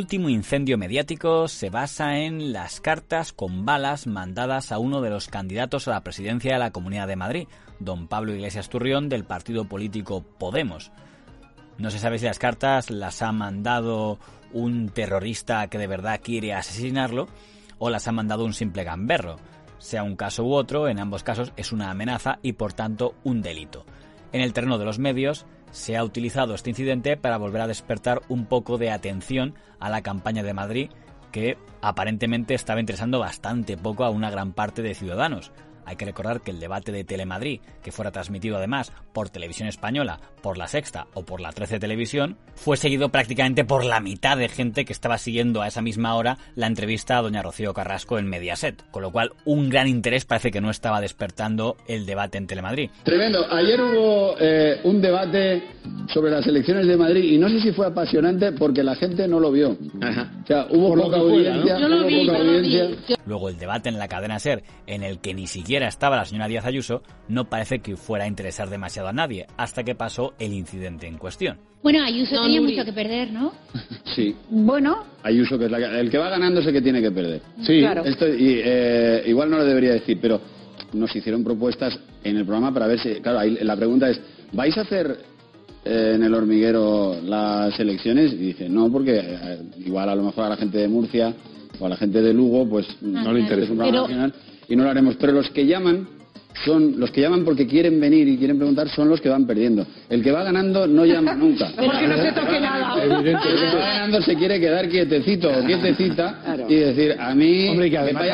Último incendio mediático se basa en las cartas con balas mandadas a uno de los candidatos a la presidencia de la Comunidad de Madrid, don Pablo Iglesias Turrión, del partido político Podemos. No se sabe si las cartas las ha mandado un terrorista que de verdad quiere asesinarlo o las ha mandado un simple gamberro. Sea un caso u otro, en ambos casos es una amenaza y por tanto un delito. En el terreno de los medios, se ha utilizado este incidente para volver a despertar un poco de atención a la campaña de Madrid que aparentemente estaba interesando bastante poco a una gran parte de ciudadanos. Hay que recordar que el debate de Telemadrid, que fuera transmitido además por Televisión Española, por La Sexta o por la 13 Televisión, fue seguido prácticamente por la mitad de gente que estaba siguiendo a esa misma hora la entrevista a doña Rocío Carrasco en Mediaset. Con lo cual, un gran interés parece que no estaba despertando el debate en Telemadrid. Tremendo. Ayer hubo eh, un debate sobre las elecciones de Madrid y no sé si fue apasionante porque la gente no lo vio. O sea, hubo poca audiencia, hubo poca audiencia. Luego el debate en la cadena SER, en el que ni siquiera estaba la señora Díaz Ayuso, no parece que fuera a interesar demasiado a nadie, hasta que pasó el incidente en cuestión. Bueno, Ayuso tenía mucho que perder, ¿no? Sí. Bueno, Ayuso, que es la que- el que va ganando es el que tiene que perder. Sí, Claro. Esto, y, eh, igual no lo debería decir, pero nos hicieron propuestas en el programa para ver si... Claro, ahí la pregunta es, ¿vais a hacer eh, en el hormiguero las elecciones? Y dice, no, porque eh, igual a lo mejor a la gente de Murcia o a la gente de Lugo, pues no le interesa un programa Pero- nacional y no lo haremos. Pero los que llaman son los que llaman porque quieren venir y quieren preguntar son los que van perdiendo. El que va ganando no llama nunca. porque no se toque nada. El que va ganando se quiere quedar quietecito o quietecita y decir, a mí Hombre, y que me además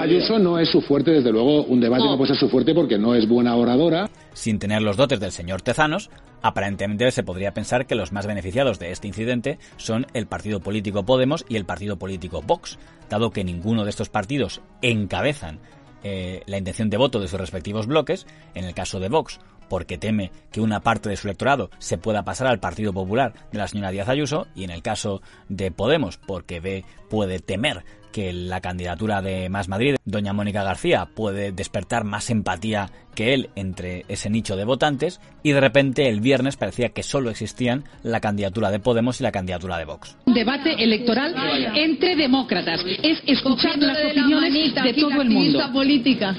Ayuso, no es su fuerte, desde luego, un debate no. puede ser su fuerte porque no es buena oradora. Sin tener los dotes del señor Tezanos, aparentemente se podría pensar que los más beneficiados de este incidente son el partido político Podemos y el partido político Vox, dado que ninguno de estos partidos encabezan eh, la intención de voto de sus respectivos bloques, en el caso de Vox, porque teme que una parte de su electorado se pueda pasar al Partido Popular de la señora Díaz Ayuso, y en el caso de Podemos, porque ve, puede temer que la candidatura de Más Madrid, doña Mónica García, puede despertar más empatía que él entre ese nicho de votantes, y de repente el viernes parecía que solo existían la candidatura de Podemos y la candidatura de Vox. Un debate electoral entre demócratas. Es escuchar las opiniones de todo el mundo. política.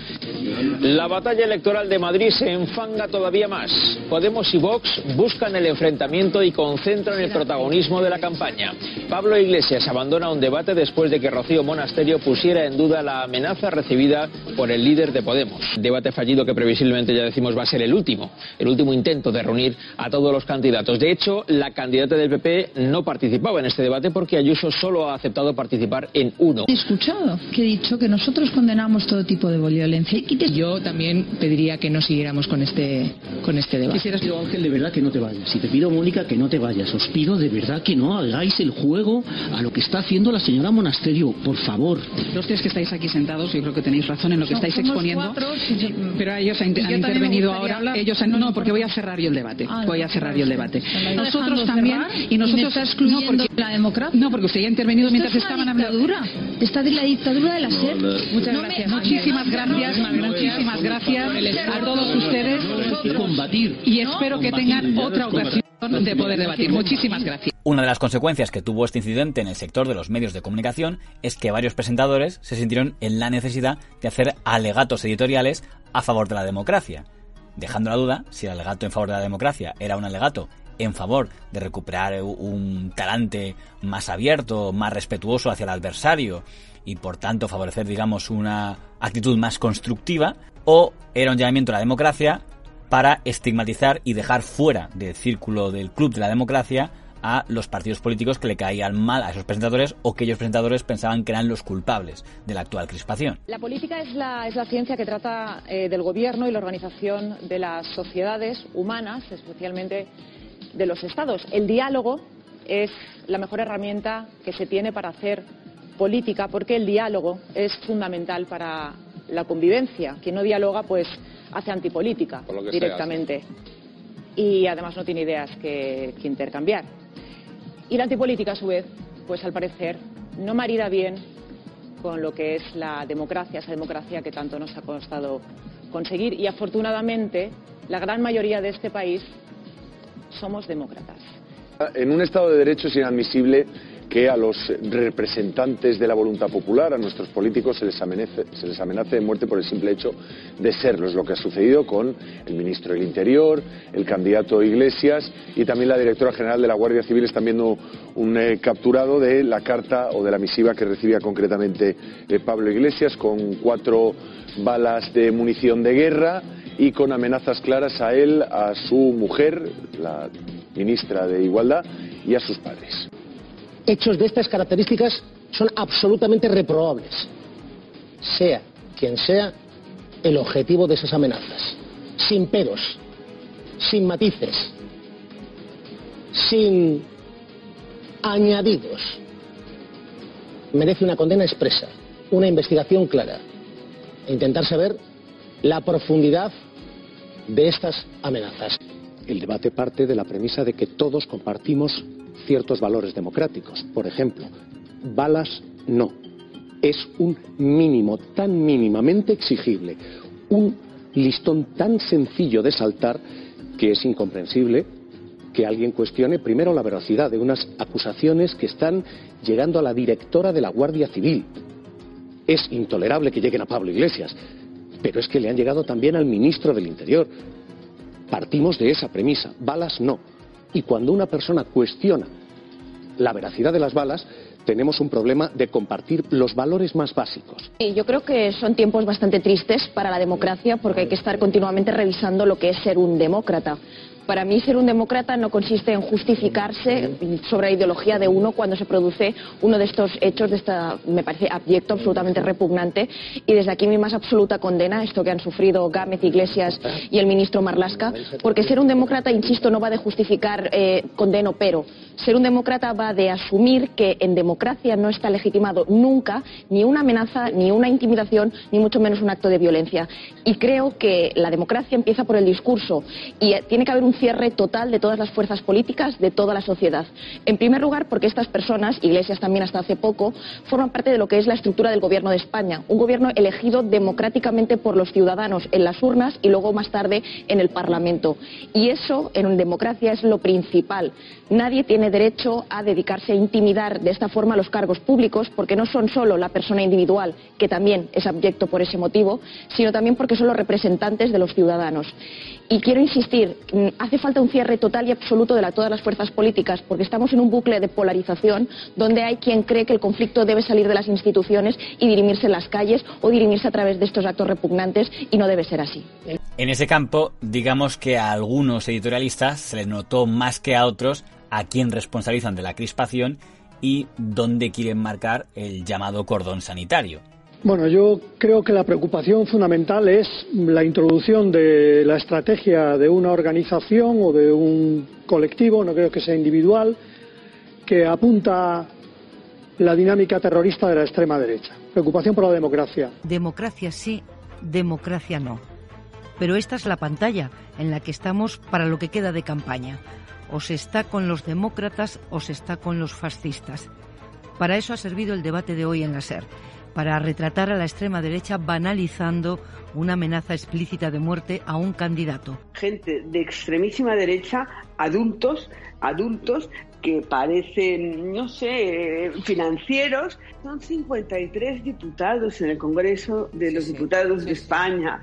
La batalla electoral de Madrid se enfanga todavía más. Podemos y Vox buscan el enfrentamiento y concentran el protagonismo de la campaña. Pablo Iglesias abandona un debate después de que Rocío Monasterio pusiera en duda la amenaza recibida por el líder de Podemos. Debate fallido que previsiblemente ya decimos va a ser el último, el último intento de reunir a todos los candidatos. De hecho, la candidata del PP no participaba en este debate porque Ayuso solo ha aceptado participar en uno. He escuchado que he dicho que nosotros condenamos todo tipo de violencia. Yo también pediría que no siguiéramos con este, con este debate. Quisieras, pero Ángel, de verdad que no te vayas. Si te pido, Mónica, que no te vayas. Os pido de verdad que no hagáis el juego a lo que está haciendo la señora Monasterio. Por favor. Los tres que estáis aquí sentados, yo creo que tenéis razón en lo que estáis Somos exponiendo. cuatro, sí, sí. Pero ellos han, Y han me intervenido ahora. hablar. Ellos han- no, porque voy a cerrar yo el debate. Ah, voy a cerrar yo el debate. ¿Me está Nosotros también y ¿Y me nosotros está excluyendo no porque la democracia? no porque usted ya ha intervenido Esto mientras es estaban hablando. dictadura. Está de la dictadura de la SER. Muchas No me- gracias. Muchísimas gracias. Muchísimas gracias a todos ustedes Y combatir. y espero que tengan otra ocasión de poder debatir. Muchísimas gracias. Una de las consecuencias que tuvo este incidente en el sector de los medios de comunicación es que varios presentadores se sintieron en la necesidad de hacer alegatos editoriales a favor de la democracia, dejando la duda si el alegato en favor de la democracia era un alegato en favor de recuperar un talante más abierto, más respetuoso hacia el adversario y por tanto favorecer, digamos, una actitud más constructiva, o era un llamamiento a la democracia para estigmatizar y dejar fuera del círculo del club de la democracia a los partidos políticos que le caían mal a esos presentadores o que ellos presentadores pensaban que eran los culpables de la actual crispación. La política es la, es la ciencia que trata eh, del gobierno y la organización de las sociedades humanas, especialmente de los estados. El diálogo es la mejor herramienta que se tiene para hacer política porque el diálogo es fundamental para la convivencia. Quien no dialoga, pues hace antipolítica directamente. Y además no tiene ideas que, intercambiar. Y la antipolítica, a su vez, pues al parecer no marida bien con lo que es la democracia, esa democracia que tanto nos ha costado conseguir. Y afortunadamente, la gran mayoría de este país somos demócratas. En un Estado de Derecho es inadmisible que a los representantes de la voluntad popular, a nuestros políticos, se les, amenace, de muerte por el simple hecho de serlo. Es lo que ha sucedido con el ministro del Interior, el candidato Iglesias y también la directora general de la Guardia Civil están viendo un eh, capturado de la carta o de la misiva que recibía concretamente eh, Pablo Iglesias con cuatro balas de munición de guerra y con amenazas claras a él, a su mujer, la ministra de Igualdad, y a sus padres hechos de estas características son absolutamente reprobables, sea quien sea el objetivo de esas amenazas, sin peros, sin matices, sin añadidos. Merece una condena expresa, una investigación clara e intentar saber la profundidad de estas amenazas. El debate parte de la premisa de que todos compartimos ciertos valores democráticos. Por ejemplo, balas no. Es un mínimo tan mínimamente exigible, un listón tan sencillo de saltar que es incomprensible que alguien cuestione primero la veracidad de unas acusaciones que están llegando a la directora de la Guardia Civil. Es intolerable que lleguen a Pablo Iglesias, pero es que le han llegado también al ministro del Interior. Partimos de esa premisa, balas no. Y cuando una persona cuestiona la veracidad de las balas, tenemos un problema de compartir los valores más básicos. yo creo que son tiempos bastante tristes para la democracia porque hay que estar continuamente revisando lo que es ser un demócrata. Para mí ser un demócrata no consiste en justificarse sobre la ideología de uno cuando se produce uno de estos hechos, de esta, me parece abyecto, absolutamente repugnante. Y desde aquí mi más absoluta condena, esto que han sufrido Gámez, Iglesias y el ministro Marlasca, porque ser un demócrata, insisto, no va de justificar eh, condeno, pero ser un demócrata va de asumir que en democracia no está legitimado nunca ni una amenaza, ni una intimidación, ni mucho menos un acto de violencia. Y creo que la democracia empieza por el discurso y eh, tiene que haber cierre total de todas las fuerzas políticas, de toda la sociedad. En primer lugar, porque estas personas, Iglesias también hasta hace poco, forman parte de lo que es la estructura del Gobierno de España, un gobierno elegido democráticamente por los ciudadanos en las urnas y luego más tarde en el Parlamento. Y eso, en democracia, es lo principal. Nadie tiene derecho a dedicarse a intimidar de esta forma los cargos públicos, porque no son solo la persona individual, que también es abyecto por ese motivo, sino también porque son los representantes de los ciudadanos. Y quiero insistir, mm, hace falta un cierre total y absoluto de todas las fuerzas políticas, porque estamos en un bucle de polarización donde hay quien cree que el conflicto debe salir de las instituciones y dirimirse en las calles o dirimirse a través de estos actos repugnantes y no debe ser así. En ese campo, digamos que a algunos editorialistas se les notó más que a otros a quién responsabilizan de la crispación y dónde quieren marcar el llamado cordón sanitario. Bueno, yo creo que la preocupación fundamental es la introducción de la estrategia de una organización o de un colectivo, no creo que sea individual, que apunta la dinámica terrorista de la extrema derecha. Preocupación por la democracia. Democracia sí, democracia no. Pero esta es la pantalla en la que estamos para lo que queda de campaña. O se está con los demócratas o se está con los fascistas. Para eso ha servido el debate de hoy en la SER para retratar a la extrema derecha banalizando una amenaza explícita de muerte a un candidato. Gente de extremísima derecha, adultos, adultos que parecen, no sé, financieros. Son 53 diputados en el Congreso de los Diputados de España.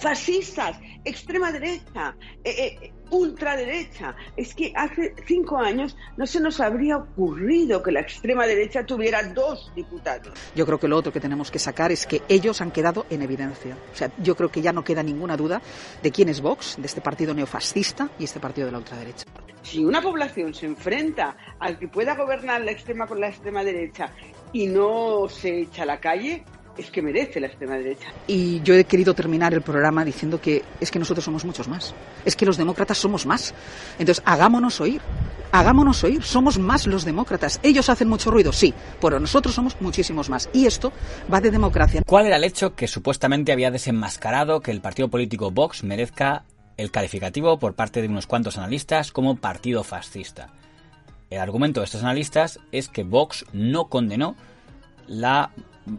fascistas, extrema derecha. Eh, eh, ultraderecha. Es que hace cinco años no se nos habría ocurrido que la extrema derecha tuviera dos diputados. Yo creo que lo otro que tenemos que sacar es que ellos han quedado en evidencia. O sea, yo creo que ya no queda ninguna duda de quién es Vox, de este partido neofascista y este partido de la ultraderecha. Si una población se enfrenta al que pueda gobernar la extrema con la extrema derecha y no se echa a la calle, es que merece la extrema derecha. Y yo he querido terminar el programa diciendo que es que nosotros somos muchos más. Es que los demócratas somos más. Entonces, hagámonos oír. Hagámonos oír. Somos más los demócratas. Ellos hacen mucho ruido, sí, pero nosotros somos muchísimos más. Y esto va de democracia. ¿Cuál era el hecho que supuestamente había desenmascarado que el partido político Vox merezca el calificativo por parte de unos cuantos analistas como partido fascista? El argumento de estos analistas es que Vox no condenó la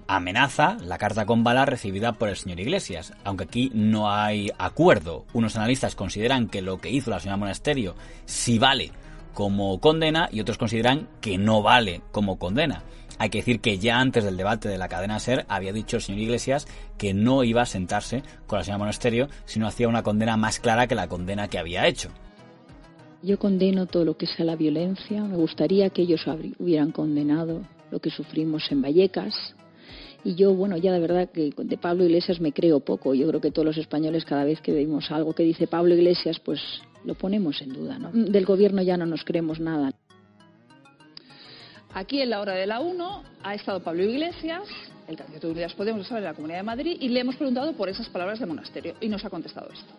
amenaza la carta con bala recibida por el señor Iglesias, aunque aquí no hay acuerdo. Unos analistas consideran que lo que hizo la señora Monasterio sí vale como condena y otros consideran que no vale como condena. Hay que decir que ya antes del debate de la cadena SER había dicho el señor Iglesias que no iba a sentarse con la señora Monasterio, sino hacía una condena más clara que la condena que había hecho. Yo condeno todo lo que sea la violencia. Me gustaría que ellos hubieran condenado lo que sufrimos en Vallecas, y yo, bueno, ya de verdad que de Pablo Iglesias me creo poco. Yo creo que todos los españoles cada vez que vemos algo que dice Pablo Iglesias, pues lo ponemos en duda, ¿no? Del gobierno ya no nos creemos nada. Aquí en la hora de la 1 ha estado Pablo Iglesias, el candidato de Unidas Podemos de la Comunidad de Madrid, y le hemos preguntado por esas palabras de monasterio y nos ha contestado esto.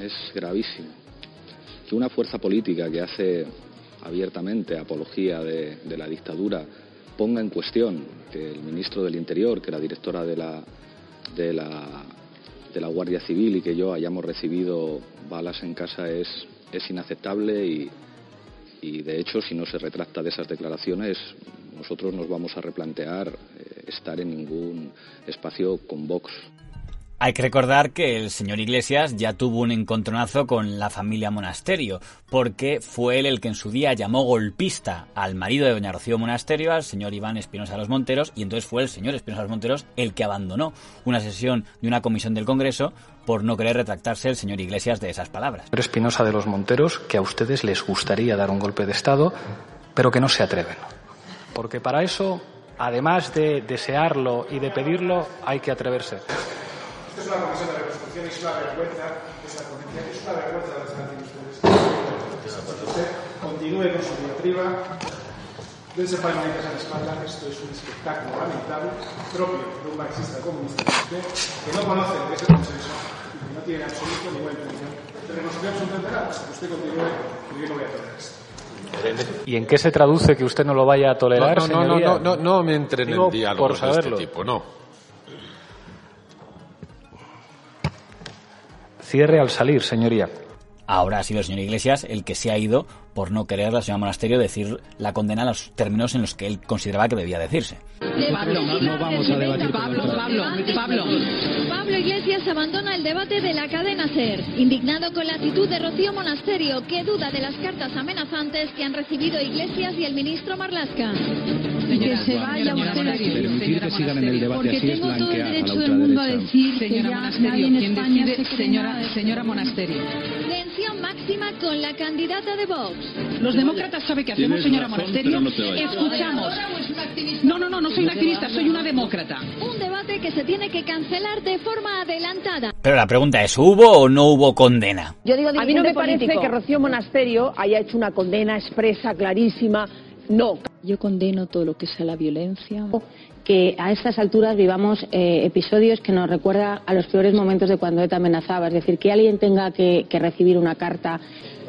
Es gravísimo que una fuerza política que hace abiertamente apología de, de la dictadura ponga en cuestión que el ministro del Interior, que la directora de la, de la, de la Guardia Civil y que yo hayamos recibido balas en casa es, es inaceptable y, y de hecho si no se retracta de esas declaraciones nosotros nos vamos a replantear eh, estar en ningún espacio con Vox. Hay que recordar que el señor Iglesias ya tuvo un encontronazo con la familia Monasterio, porque fue él el que en su día llamó golpista al marido de doña Rocío Monasterio, al señor Iván Espinosa Los Monteros, y entonces fue el señor Espinosa Los Monteros el que abandonó una sesión de una comisión del Congreso por no querer retractarse el señor Iglesias de esas palabras. Espinosa de Los Monteros, que a ustedes les gustaría dar un golpe de Estado, pero que no se atreven. Porque para eso, además de desearlo y de pedirlo, hay que atreverse. Esto es una comisión de reconstrucción y es una vergüenza esa ponencia, es una vergüenza de las ustedes. Usted continúe con su diatriba, dense palmaditas a la espalda, esto es un espectáculo lamentable, propio de un marxista comunista usted, que no conoce lo que es el consenso y que no tiene absoluto ninguna intención de reconstruir nada. Usted continúe, y yo no voy a tolerar esto. ¿Y en qué se traduce que usted no lo vaya a tolerar, no, no? No, no, no, no me entren en diálogos por de este saberlo. tipo, no. Cierre al salir, señoría. Ahora ha sido el señor Iglesias el que se ha ido por no querer la señora Monasterio decir la condena en los términos en los que él consideraba que debía decirse. Pablo, no vamos a debatir Pablo, Pablo, Pablo. Pablo Iglesias abandona el debate de la cadena SER, indignado con la actitud de Rocío Monasterio, que duda de las cartas amenazantes que han recibido Iglesias y el ministro Marlasca. que se vaya usted aquí. Permitir que sigan en el debate Porque así es tengo todo el a derecho del mundo a decir que ya nadie en quien España decide- se cree señora, nada. señora Monasterio. Tensión máxima con la candidata de Vox. Los demócratas saben qué hacemos, señora razón, Monasterio. Escuchamos. No, no, no, no soy una activista, soy una demócrata. Un debate que se tiene que cancelar de forma adelantada. Pero la pregunta es, ¿hubo o no hubo condena? Yo digo, a mí no me parece que Rocío Monasterio haya hecho una condena expresa, clarísima. No. Yo condeno todo lo que sea la violencia. Que a estas alturas vivamos eh, episodios que nos recuerda a los peores momentos de cuando ETA amenazaba. Es decir, que alguien tenga que, recibir una carta.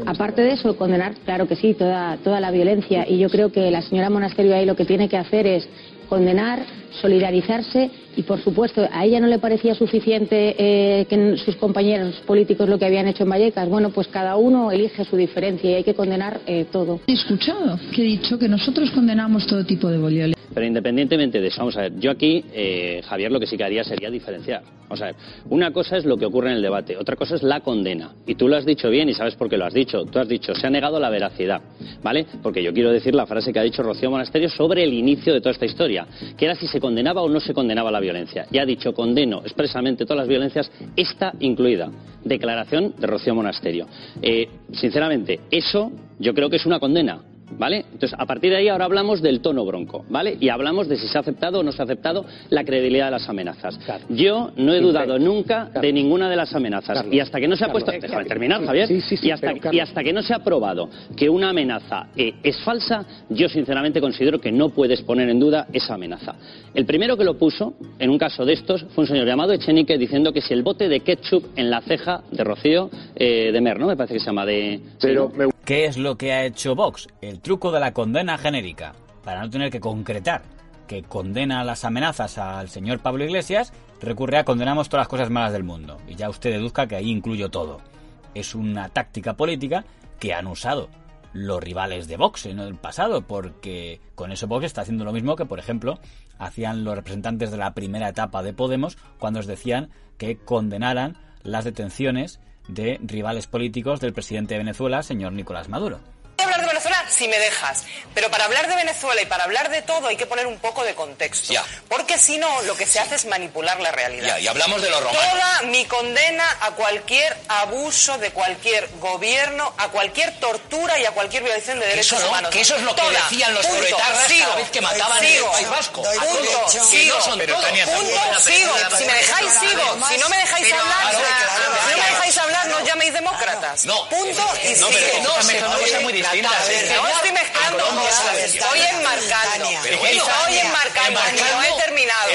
Aparte de eso, condenar, claro que sí, toda, toda la violencia. Y yo creo que la señora Monasterio ahí lo que tiene que hacer es condenar, solidarizarse y, por supuesto, a ella no le parecía suficiente eh, que sus compañeros políticos lo que habían hecho en Vallecas. Bueno, pues cada uno elige su diferencia y hay que condenar eh, todo. He escuchado que he dicho que nosotros condenamos todo tipo de violencia. Pero independientemente de eso, vamos a ver, yo aquí, eh, Javier, lo que sí que haría sería diferenciar. Vamos a ver, una cosa es lo que ocurre en el debate, otra cosa es la condena. Y tú lo has dicho bien y sabes por qué lo has dicho. Tú has dicho, se ha negado la veracidad, ¿vale? Porque yo quiero decir la frase que ha dicho Rocío Monasterio sobre el inicio de toda esta historia, que era si se condenaba o no se condenaba la violencia. Y ha dicho, condeno expresamente todas las violencias, esta incluida. Declaración de Rocío Monasterio. Eh, sinceramente, eso yo creo que es una condena. ¿Vale? Entonces, a partir de ahí ahora hablamos del tono bronco, ¿vale? Y hablamos de si se ha aceptado o no se ha aceptado la credibilidad de las amenazas. Yo no he dudado nunca de ninguna de las amenazas. y hasta que no se ha puesto... Déjame terminar, Javier. y, hasta, y hasta que no se ha probado que una amenaza eh, es falsa, yo sinceramente considero que no puedes poner en duda esa amenaza. El primero que lo puso, en un caso de estos, fue un señor llamado Echenique diciendo que si el bote de ketchup en la ceja de Rocío eh, de Mer, ¿no? Me parece que se llama de... Pero ¿Qué es lo que ha hecho Vox? El truco de la condena genérica, para no tener que concretar que condena las amenazas al señor Pablo Iglesias, recurre a condenamos todas las cosas malas del mundo. Y ya usted deduzca que ahí incluyo todo. Es una táctica política que han usado los rivales de Vox en el pasado, porque con eso Vox está haciendo lo mismo que, por ejemplo, hacían los representantes de la primera etapa de Podemos cuando os decían que condenaran las detenciones de rivales políticos del presidente de Venezuela, señor Nicolás Maduro si me dejas. Pero para hablar de Venezuela y para hablar de todo hay que poner un poco de contexto. Porque si no, lo que se hace es manipular la realidad. y hablamos de los romanos. Toda mi condena a cualquier abuso de cualquier gobierno, a cualquier tortura y a cualquier violación de derechos humanos. Que eso es lo que decían los proletarras cada vez que mataban en el País Vasco. Punto. Sigo. Punto. Sigo. Si me dejáis, sigo. Si no me dejáis hablar, si no me dejáis hablar, no llaméis demócratas. No. Punto y sigo. No, muy distinta. No estoy mezclando Estoy enmarcando. Estoy enmarcando. No he terminado.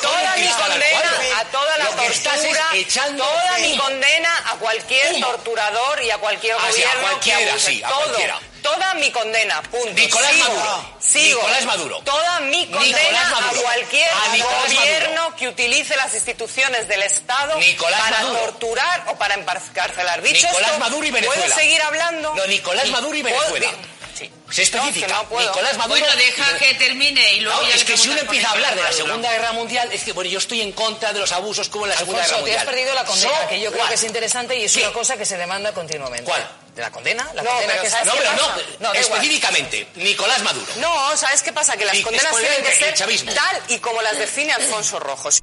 Toda mi condena a toda la tortura. Toda mi condena a cualquier torturador y a cualquier gobierno que abuse. Todo. Toda mi condena, punto. Nicolás sigo, Maduro. Sigo. Nicolás Maduro. Toda mi condena a cualquier gobierno que utilice las instituciones del Estado para torturar o para encarcelar. Dicho Nicolás esto, Maduro y Venezuela. ¿puedo seguir hablando? No, Nicolás Maduro y Venezuela. Se especifica. Nicolás Maduro. Bueno, deja que termine y luego no, ya Es que si uno empieza a hablar de la Segunda Guerra Mundial, es que, bueno, yo estoy en contra de los abusos como en la Segunda Alfonso, Guerra Mundial. te has perdido la condena, So que yo creo que es interesante y es ¿Qué? una cosa que se demanda continuamente. ¿Cuál? ¿De la condena? La No, condena pero que ¿sabes No, pero pasa? no, No, específicamente, Nicolás Maduro. No, ¿sabes qué pasa? Que las Sí, condenas tienen que ser tal y como las define Alfonso Rojos.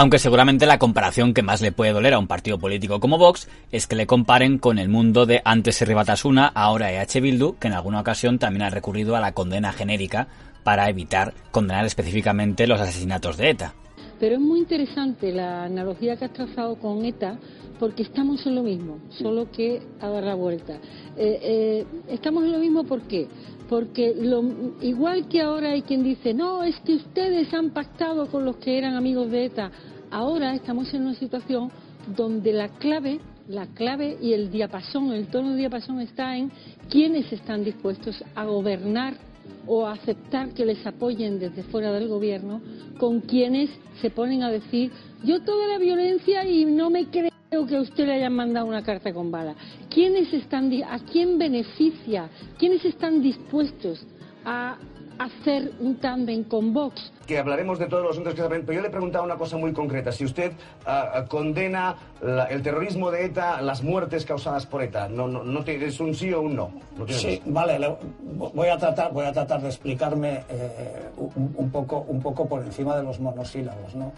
Aunque seguramente la comparación que más le puede doler a un partido político como Vox es que le comparen con el mundo de antes Herri Batasuna, ahora EH Bildu, que en alguna ocasión también ha recurrido a la condena genérica para evitar condenar específicamente los asesinatos de ETA. Pero es muy interesante la analogía que has trazado con ETA, porque estamos en lo mismo, solo que a dar la vuelta. Eh, eh, estamos en lo mismo, ¿por qué? Porque igual que ahora hay quien dice, no, es que ustedes han pactado con los que eran amigos de ETA, ahora estamos en una situación donde la clave, la clave y el diapasón, el tono de diapasón está en quiénes están dispuestos a gobernar o aceptar que les apoyen desde fuera del gobierno con quienes se ponen a decir yo toda la violencia y no me creo que a usted le hayan mandado una carta con bala. ¿Quiénes están, ¿A quién beneficia? ¿Quiénes están dispuestos a hacer un tándem con Vox? que hablaremos de todos los asuntos que saben, pero yo le preguntaba una cosa muy concreta. Si usted ah, ah, condena la- el terrorismo de ETA, las muertes causadas por ETA, no, no, no tiene- ¿es un sí o un no? no Sí, vale, le- voy a tratar, voy a tratar de explicarme eh, un, un poco, un poco por encima de los monosílabos, ¿no?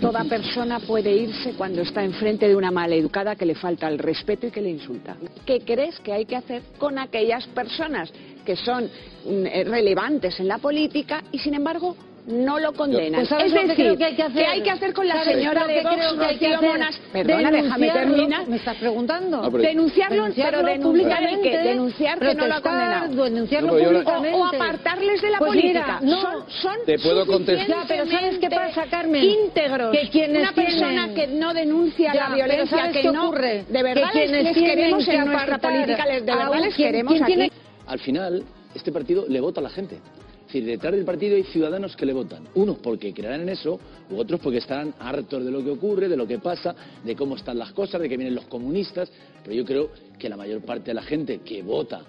Toda persona puede irse cuando está enfrente de una maleducada que le falta el respeto y que le insulta. ¿Qué crees que hay que hacer con aquellas personas que son mm, eh, relevantes en la política y sin embargo no lo condenan? Pues ¿sabes es lo que decir, creo que hay que hacer? ¿qué hay que hacer con la ¿Sabes señora de Vox, Rocío? Monas? Perdona, déjame terminar. ¿Me estás preguntando? Pero- Denunciarlo, Denunciarlo pero denunciar el públicamente, qué, denunciar que no lo ha condenado. denunciarlo No, públicamente. O- o apartarles de la Pues política. mira, no, Son- son Te puedo contestar. Ya, pero ¿sabes qué pasa, Carmen? íntegros. Que quienes Una persona tienen- que no denuncia Ya, la violencia, ¿sabes que no... ocurre? De verdad Que les, quienes les tienen queremos que en nuestra política, de verdad les ¿quién- queremos aquí. Al final, este partido le vota a la gente. Es decir, detrás del partido hay ciudadanos que le votan. Unos porque creerán en eso, u otros porque estarán hartos de lo que ocurre, de lo que pasa, de cómo están las cosas, de que vienen los comunistas. Pero yo creo que la mayor parte de la gente que vota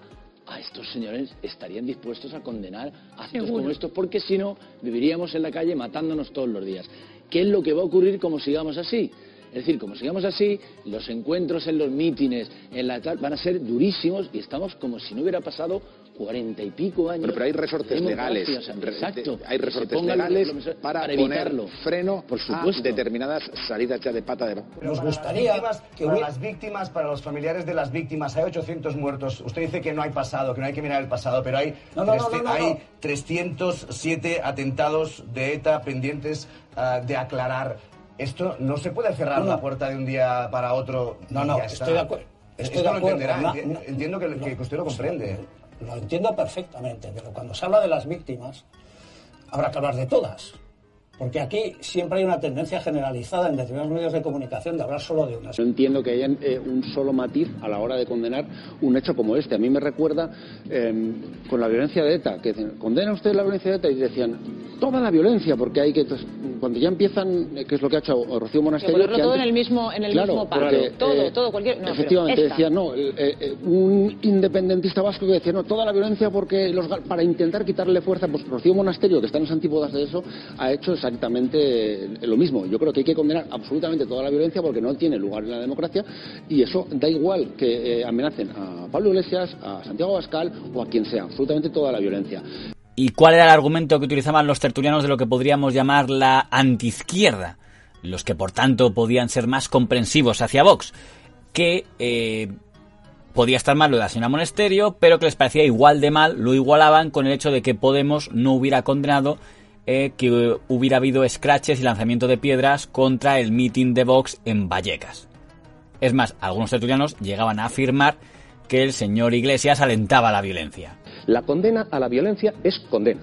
a estos señores estarían dispuestos a condenar actos Seguro. como estos, porque si no, viviríamos en la calle matándonos todos los días. ¿Qué es lo que va a ocurrir como sigamos así? Es decir, como sigamos así, los encuentros en los mítines, en la tal, van a ser durísimos y estamos como si no hubiera pasado cuarenta y pico años. Bueno, pero hay resortes legales. democracia, o sea, re- exacto. Hay resortes los- legales los- para, para poner evitarlo. freno Por a supuesto. determinadas salidas ya de pata de Nos Para gustaría las que para las víctimas, para los familiares de las víctimas, hay 800 muertos. Usted dice que no hay pasado, que no hay que mirar el pasado, pero hay, No, no, no, trece- no, no, hay no. 307 atentados de ETA pendientes ah, de aclarar. Esto no se puede cerrar No, la puerta de un día para otro. No, no, estoy de acuerdo. Estoy Esto de acuerdo. entenderá, entiendo que, que usted lo comprende. Lo entiendo perfectamente, pero cuando se habla de las víctimas, habrá que hablar de todas. Porque aquí siempre hay una tendencia generalizada en determinados medios de comunicación de hablar solo de unas. No entiendo que haya eh, un solo matiz a la hora de condenar un hecho como este. A mí me recuerda eh, con la violencia de ETA, que dicen, ¿condena usted la violencia de ETA? Y decían, toda la violencia, porque hay que... entonces, cuando ya empiezan, eh, que es lo que ha hecho Rocío Que Monasterio... ponerlo que todo antes- en el mismo, en el Claro, mismo porque, todo, eh, todo, cualquier. No, pero Efectivamente, esta. decía, no, un independentista vasco que decía, no, toda la violencia porque los, para intentar quitarle fuerza, pues Rocío Monasterio, que está en las antípodas de eso, ha hecho exactamente lo mismo. Yo creo que hay que condenar absolutamente toda la violencia porque no tiene lugar en la democracia y eso da igual que eh, amenacen a Pablo Iglesias, a Santiago Bascal o a quien sea, absolutamente toda la violencia. ¿Y cuál era el argumento que utilizaban los tertulianos de lo que podríamos llamar la antiizquierda? Los que, por tanto, podían ser más comprensivos hacia Vox. Que eh, podía estar mal lo de la señora Monesterio, pero que les parecía igual de mal, lo igualaban con el hecho de que Podemos no hubiera condenado eh, que hubiera habido scratches y lanzamiento de piedras contra el mitin de Vox en Vallecas. Es más, algunos tertulianos llegaban a afirmar que el señor Iglesias alentaba la violencia. La condena a la violencia es condena,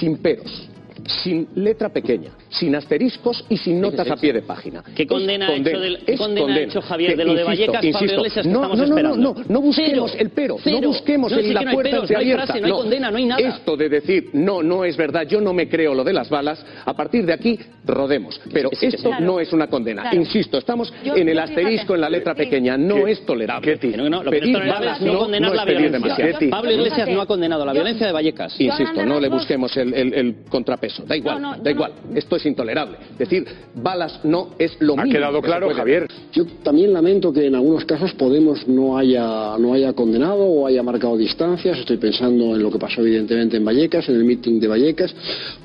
sin peros, sin letra pequeña, sin asteriscos y sin notas a pie de página. ¿Qué Es condena ha hecho del- qué es condena ha hecho Javier de lo de insisto, Vallecas, Pablo Iglesias, que no, estamos no, no, esperando? No, no, no busquemos Cero, el pero, cero. no busquemos No, en sí la puerta peros, no hay entreabierta. frase, no hay condena, no hay nada. Esto de decir, no, no es verdad, yo no me creo lo de las balas, a partir de aquí rodemos. Pero esto Claro. no es una condena. Claro. Insisto, estamos Yo- en el asterisco, en la letra pequeña, no es tolerable. Pedir es tolerable balas es no condenar la es pedir violencia. demasiado. Pablo Iglesias no ha condenado la violencia de Vallecas. Insisto, no le busquemos el contrapeso. Da igual, No, no, da igual. Esto es intolerable. Decir balas no es lo Ha mínimo quedado que se claro, puede Javier. Yo también lamento que en algunos casos Podemos no haya, no haya condenado o haya marcado distancias. Estoy pensando en lo que pasó evidentemente en Vallecas, en el meeting de Vallecas,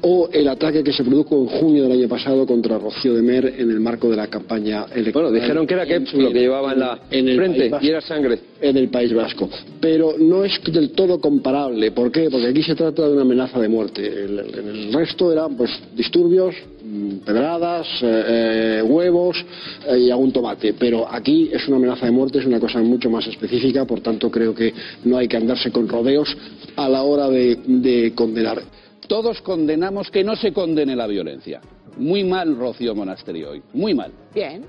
o el ataque que se produjo en junio del año pasado contra Rocío de Mer en el marco de la campaña electoral. Bueno, dijeron que era ketchup lo que llevaba en la el frente, Vasco. y era sangre. En el País Vasco. Pero no es del todo comparable. ¿Por qué? Porque aquí se trata de una amenaza de muerte. El, el- el resto eran pues disturbios, mm, pedradas, eh, eh, huevos eh, y algún tomate. Pero aquí es una amenaza de muerte, es una cosa mucho más específica. Por tanto, creo que no hay que andarse con rodeos a la hora de, de condenar. Todos condenamos que no se condene la violencia. Muy mal, Rocío Monasterio, hoy. Muy mal. Bien.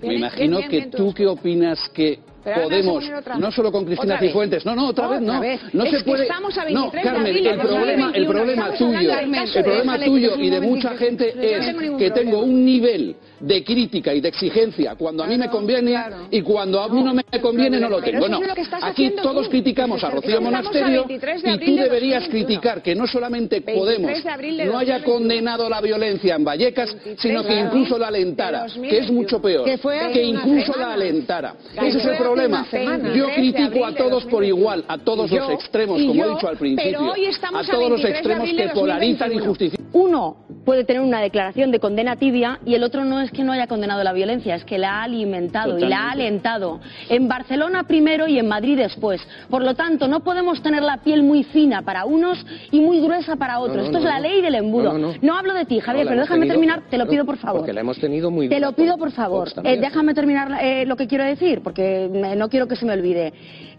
Me Bien, imagino bien, que tú qué opinas que Pero podemos, no solo con Cristina otra vez. Cifuentes, no, no, otra, vez no, vez. no Es se puede, estamos a no, 23 de Carmen, abril, el problema, el 21, problema tuyo, el problema tuyo y de mucha gente es que tengo un nivel de crítica y de exigencia cuando a mí me conviene y cuando a mí no me conviene no lo tengo. eso No, es lo que estás aquí todos tú. criticamos a Rocío a Monasterio 23 de y tú de deberías 2021. criticar que no solamente 23 Podemos no haya 2021. condenado la violencia en Vallecas, sino que incluso la alentara, que es mucho peor, Que incluso la alentara. Ese es el problema. Yo 23 de critico a todos por 2021. igual, a todos los extremos, como he dicho al pero principio, hoy estamos a todos los 23 de extremos que polarizan y 2021. justifican. Uno puede tener una declaración de condena tibia y el otro no es que no haya condenado la violencia, es que la ha alimentado y la ha alentado. En Barcelona primero y en Madrid después. Por lo tanto, no podemos tener la piel muy fina para unos y muy gruesa para otros. no, Esto no, es la ley del embudo. No, hablo de ti, Javier, pero déjame tenido- terminar, te lo pido por favor. Porque la hemos tenido muy Te lo pido, por favor. Eh, déjame terminar eh, lo que quiero decir, porque no quiero que se me olvide.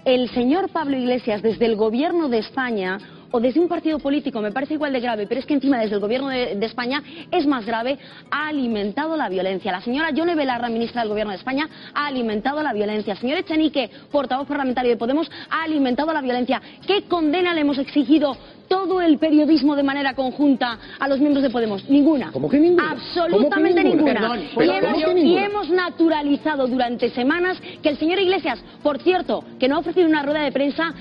El señor Pablo Iglesias, desde el gobierno de España o desde un partido político, me parece igual de grave, pero es que encima desde el gobierno de, de España es más grave, ha alimentado la violencia. La señora Yone Belarra, ministra del gobierno de España, ha alimentado la violencia. El señor Echenique, portavoz parlamentario de Podemos, ha alimentado la violencia. ¿Qué condena le hemos exigido todo el periodismo de manera conjunta a los miembros de Podemos? Ninguna. ¿Cómo que ninguna? Absolutamente ¿Cómo que ninguna. ninguna? Perdón, y, hemos naturalizado durante semanas que el señor Iglesias, por cierto, que no ha ofrecido una rueda de prensa,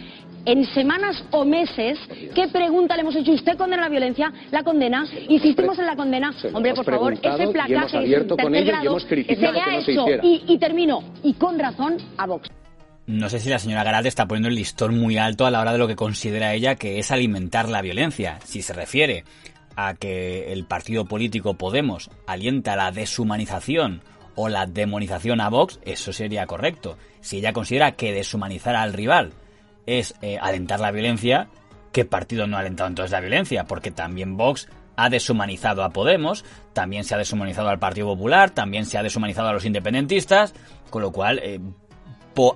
en semanas o meses qué pregunta le hemos hecho. ¿Usted condena la violencia? ¿La condena? Insistimos en la condena. Hombre, por favor, ese preguntado y hemos placaje abierto en tercer grado se le que ha no se hecho. hiciera. Y, y termino, y con razón, a Vox. No sé si la señora Garat está poniendo el listón muy alto a la hora de lo que considera ella que es alimentar la violencia. Si se refiere a que el partido político Podemos alienta la deshumanización o la demonización a Vox, eso sería correcto. Si ella considera que deshumanizar al rival es eh, alentar la violencia, ¿qué partido no ha alentado entonces la violencia? Porque también Vox ha deshumanizado a Podemos, también se ha deshumanizado al Partido Popular, también se ha deshumanizado a los independentistas, con lo cual, eh,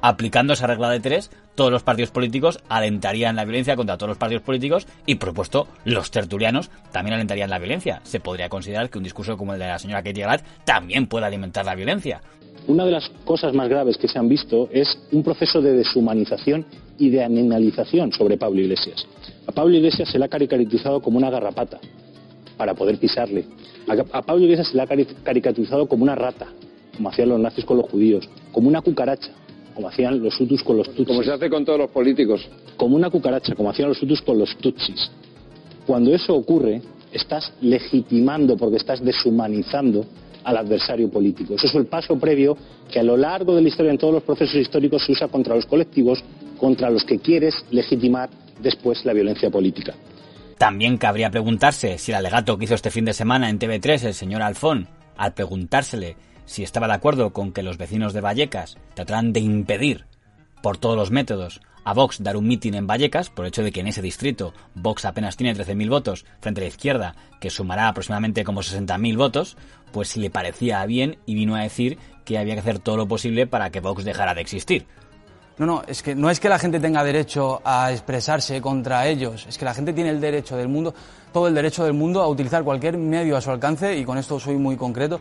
aplicando esa regla de tres, todos los partidos políticos alentarían la violencia contra todos los partidos políticos y, por supuesto, los tertulianos también alentarían la violencia. Se podría considerar que un discurso como el de la señora Katie Garat también puede alimentar la violencia. Una de las cosas más graves que se han visto es un proceso de deshumanización y de animalización sobre Pablo Iglesias. A Pablo Iglesias se le ha caricaturizado como una garrapata para poder pisarle. A, a Pablo Iglesias se le ha cari- caricaturizado como una rata, como hacían los nazis con los judíos, como una cucaracha, como hacían los hutus con los tutsis. Como se hace con todos los políticos. Como una cucaracha, como hacían los hutus con los tutsis. Cuando eso ocurre, estás legitimando porque estás deshumanizando al adversario político. Eso es el paso previo que a lo largo de la historia, en todos los procesos históricos, se usa contra los colectivos, contra los que quieres legitimar después la violencia política. También cabría preguntarse si el alegato que hizo este fin de semana en TV3 el señor Alfón, al preguntársele si estaba de acuerdo con que los vecinos de Vallecas trataran de impedir, por todos los métodos, a Vox dar un mitin en Vallecas, por el hecho de que en ese distrito Vox apenas tiene 13.000 votos frente a la izquierda, que sumará aproximadamente como 60.000 votos, pues si le parecía bien y vino a decir que había que hacer todo lo posible para que Vox dejara de existir. No, no, es que no es que la gente tenga derecho a expresarse contra ellos, es que la gente tiene el derecho del mundo, todo el derecho del mundo a utilizar cualquier medio a su alcance, y con esto soy muy concreto,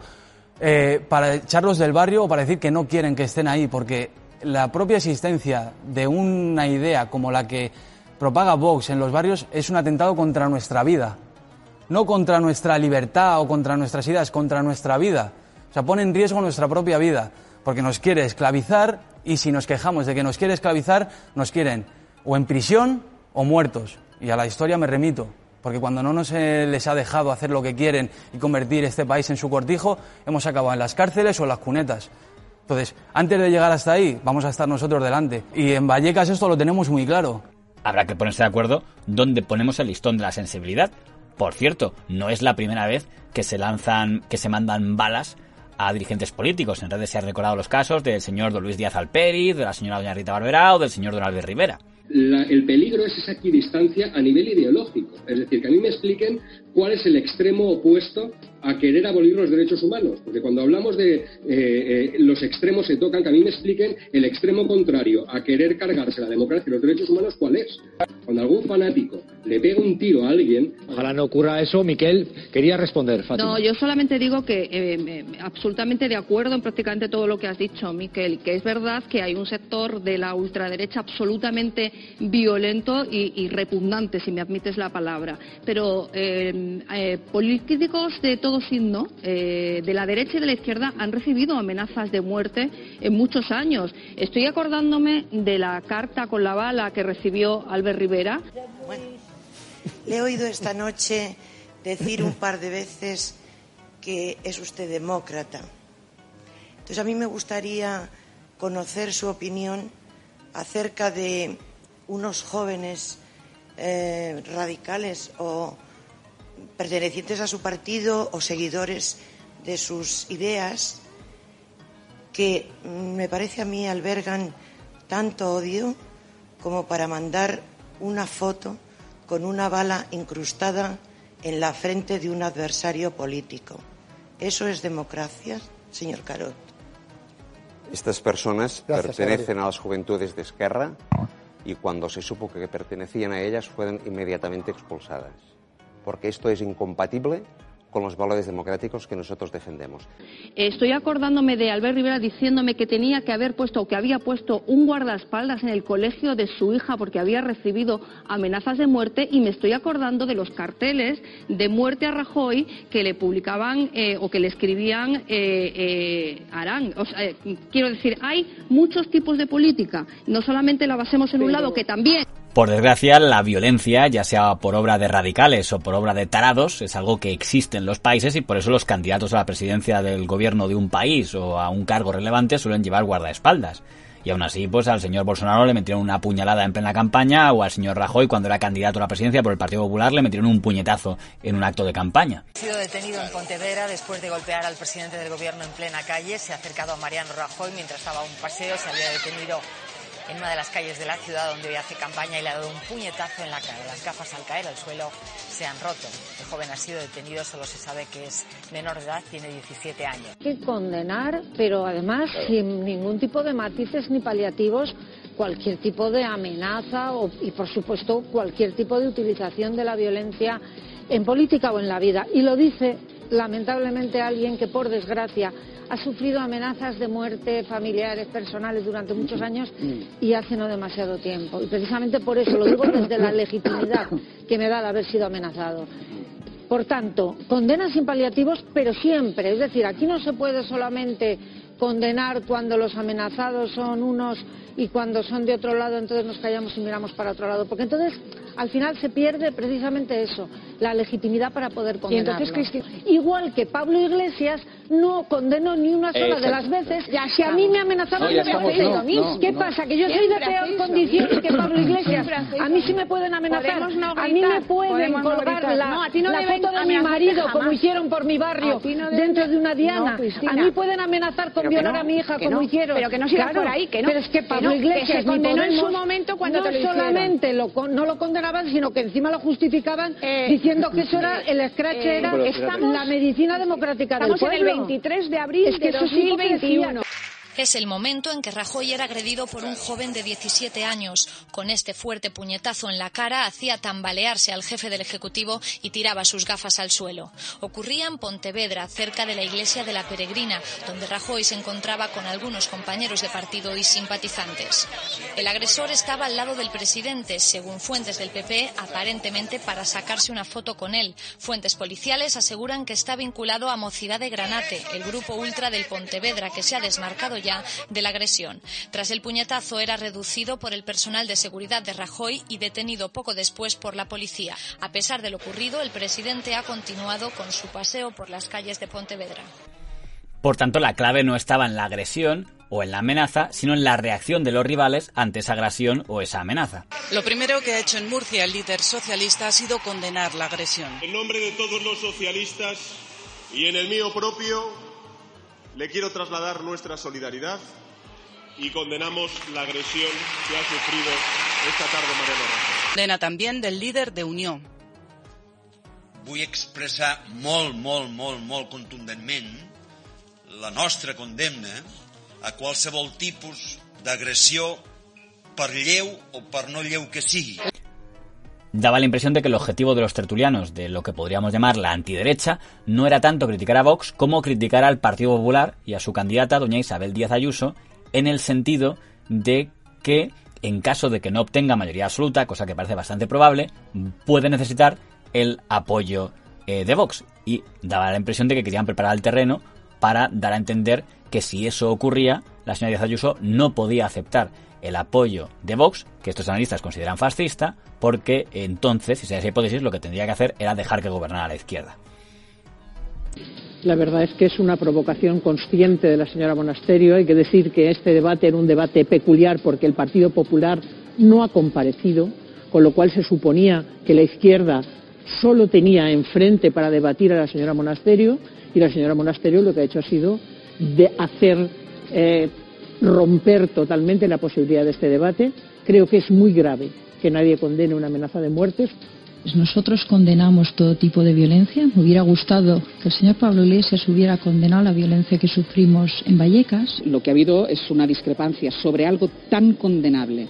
eh, para echarlos del barrio o para decir que no quieren que estén ahí, porque la propia existencia de una idea como la que propaga Vox en los barrios es un atentado contra nuestra vida, no contra nuestra libertad o contra nuestras ideas, contra nuestra vida. O sea, pone en riesgo nuestra propia vida, porque nos quiere esclavizar y si nos quejamos de que nos quiere esclavizar, nos quieren o en prisión o muertos. Y a la historia me remito, porque cuando no nos eh, les ha dejado hacer lo que quieren y convertir este país en su cortijo, hemos acabado en las cárceles o en las cunetas. Entonces, antes de llegar hasta ahí, vamos a estar nosotros delante. Y en Vallecas esto lo tenemos muy claro. Habrá que ponerse de acuerdo dónde ponemos el listón de la sensibilidad. Por cierto, no es la primera vez que se lanzan, que se mandan balas a dirigentes políticos. En redes se han recordado los casos del señor don Luis Díaz Alperiz, de la señora doña Rita Barberá o del señor don Albert Rivera. El peligro es esa equidistancia a nivel ideológico. Es decir, que a mí me expliquen cuál es el extremo opuesto a querer abolir los derechos humanos. Porque cuando hablamos de eh, eh, los extremos se tocan, que a mí me expliquen el extremo contrario a querer cargarse la democracia y los derechos humanos, ¿cuál es? Cuando algún fanático le pega un tiro a alguien... Ojalá no ocurra eso. Miquel, quería responder, Fátima. No, yo solamente digo que eh, me- me- absolutamente de acuerdo en prácticamente todo lo que has dicho, Miquel, que es verdad que hay un sector de la ultraderecha absolutamente violento y, y repugnante, si me admites la palabra. Pero eh, políticos de todo signo, eh, de la derecha y de la izquierda, han recibido amenazas de muerte en muchos años. Estoy acordándome de la carta con la bala que recibió Albert Rivera. Le he oído esta noche decir un par de veces que es usted demócrata. Entonces a mí me gustaría conocer su opinión acerca de unos jóvenes eh, radicales o pertenecientes a su partido o seguidores de sus ideas que me parece a mí albergan tanto odio como para mandar una foto con una bala incrustada en la frente de un adversario político. ¿Eso es democracia, señor Carot? Estas personas Gracias, pertenecen a las juventudes de Esquerra y cuando se supo que pertenecían a ellas fueron inmediatamente expulsadas. Porque esto es incompatible con los valores democráticos que nosotros defendemos. Estoy acordándome de Albert Rivera diciéndome que tenía que haber puesto o que había puesto un guardaespaldas en el colegio de su hija porque había recibido amenazas de muerte y me estoy acordando de los carteles de muerte a Rajoy que le publicaban eh, o que le escribían eh, eh, Arán. O sea, eh, quiero decir, hay muchos tipos de política, no solamente la basemos en un lado que también. Por desgracia, la violencia, ya sea por obra de radicales o por obra de tarados, es algo que existe en los países y por eso los candidatos a la presidencia del gobierno de un país o a un cargo relevante suelen llevar guardaespaldas. Y aún así, pues al señor Bolsonaro le metieron una puñalada en plena campaña o al señor Rajoy cuando era candidato a la presidencia por el Partido Popular le metieron un puñetazo en un acto de campaña. Ha sido detenido en Pontevedra después de golpear al presidente del gobierno en plena calle. Se ha acercado a Mariano Rajoy mientras estaba a un paseo. Se había detenido en una de las calles de la ciudad donde hoy hace campaña y le ha dado un puñetazo en la cara. Las gafas al caer al suelo se han roto. El joven ha sido detenido, solo se sabe que es menor de edad, tiene 17 años. Hay que condenar, pero además sin ningún tipo de matices ni paliativos, cualquier tipo de amenaza o- y, por supuesto, cualquier tipo de utilización de la violencia en política o en la vida. Y lo dice, lamentablemente, alguien que, por desgracia, ha sufrido amenazas de muerte familiares, personales durante muchos años y hace no demasiado tiempo. Y precisamente por eso lo digo desde la legitimidad que me da de haber sido amenazado. Por tanto, condena sin paliativos, pero siempre. Es decir, aquí no se puede solamente condenar cuando los amenazados son unos y cuando son de otro lado, entonces nos callamos y miramos para otro lado. Porque entonces, al final, se pierde precisamente eso, la legitimidad para poder condenarlo. entonces, Igual que Pablo Iglesias no condenó ni una sola de las veces Ya que a mí me amenazaban de no, no, ¿Qué no. pasa? ¿Que yo soy de peor condiciones que Pablo Iglesias? A mí sí me pueden amenazar. A mí me pueden colgar la, No, a ti no la foto de mi marido, jamás. como hicieron por mi barrio, dentro de una diana. A mí pueden amenazar con violar no, a mi hija, como no, hicieron. pero que no sigas Claro, por ahí, que no, Pero es que que Pablo Iglesias se ni condenó en su momento cuando no te lo hicieron. solamente lo con- no lo condenaban, sino que encima lo justificaban Eh, diciendo que eso era el escrache eh, era pero fíjate. la medicina democrática del pueblo. 23 de abril es que de eso es hipocresía. 2021. Es el momento en que Rajoy era agredido por un joven de 17 años. Con este fuerte puñetazo en la cara hacía tambalearse al jefe del Ejecutivo y tiraba sus gafas al suelo. Ocurría en Pontevedra, cerca de la iglesia de la Peregrina, donde Rajoy se encontraba con algunos compañeros de partido y simpatizantes. El agresor estaba al lado del presidente, según fuentes del PP, aparentemente para sacarse una foto con él. Fuentes policiales aseguran que está vinculado a Mocidad de Granate, el grupo ultra del Pontevedra, que se ha desmarcado ya de la agresión. Tras el puñetazo era reducido por el personal de seguridad de Rajoy y detenido poco después por la policía. A pesar de lo ocurrido, el presidente ha continuado con su paseo por las calles de Pontevedra. Por tanto, la clave no estaba en la agresión o en la amenaza, sino en la reacción de los rivales ante esa agresión o esa amenaza. Lo primero que ha hecho en Murcia el líder socialista ha sido condenar la agresión. En nombre de todos los socialistas y en el mío propio, le quiero trasladar nuestra solidaridad y condenamos la agresión que ha sufrido esta tarde Mariano Rajoy. Condena también del líder de Unión. vull expressar molt, molt, molt, molt contundentment la nostra condemna a qualsevol tipus d'agressió per lleu o per no lleu que sigui. Daba la impresión de que el objetivo de los tertulianos, de lo que podríamos llamar la antiderecha, no era tanto criticar a Vox como criticar al Partido Popular y a su candidata, doña Isabel Díaz Ayuso, en el sentido de que, en caso de que no obtenga mayoría absoluta, cosa que parece bastante probable, puede necesitar el apoyo eh, de Vox. Y daba la impresión de que querían preparar el terreno para dar a entender que si eso ocurría, la señora Díaz Ayuso no podía aceptar el apoyo de Vox, que estos analistas consideran fascista, porque entonces, si se da esa hipótesis, lo que tendría que hacer era dejar que gobernara la izquierda. La verdad es que es una provocación consciente de la señora Monasterio. Hay que decir que este debate era un debate peculiar porque el Partido Popular no ha comparecido, con lo cual se suponía que la izquierda solo tenía enfrente para debatir a la señora Monasterio y la señora Monasterio lo que ha hecho ha sido de hacer eh, romper totalmente la posibilidad de este debate. Creo que es muy grave que nadie condene una amenaza de muertes. Pues nosotros condenamos todo tipo de violencia. Me hubiera gustado que el señor Pablo Iglesias hubiera condenado la violencia que sufrimos en Vallecas. Lo que ha habido es una discrepancia sobre algo tan condenable,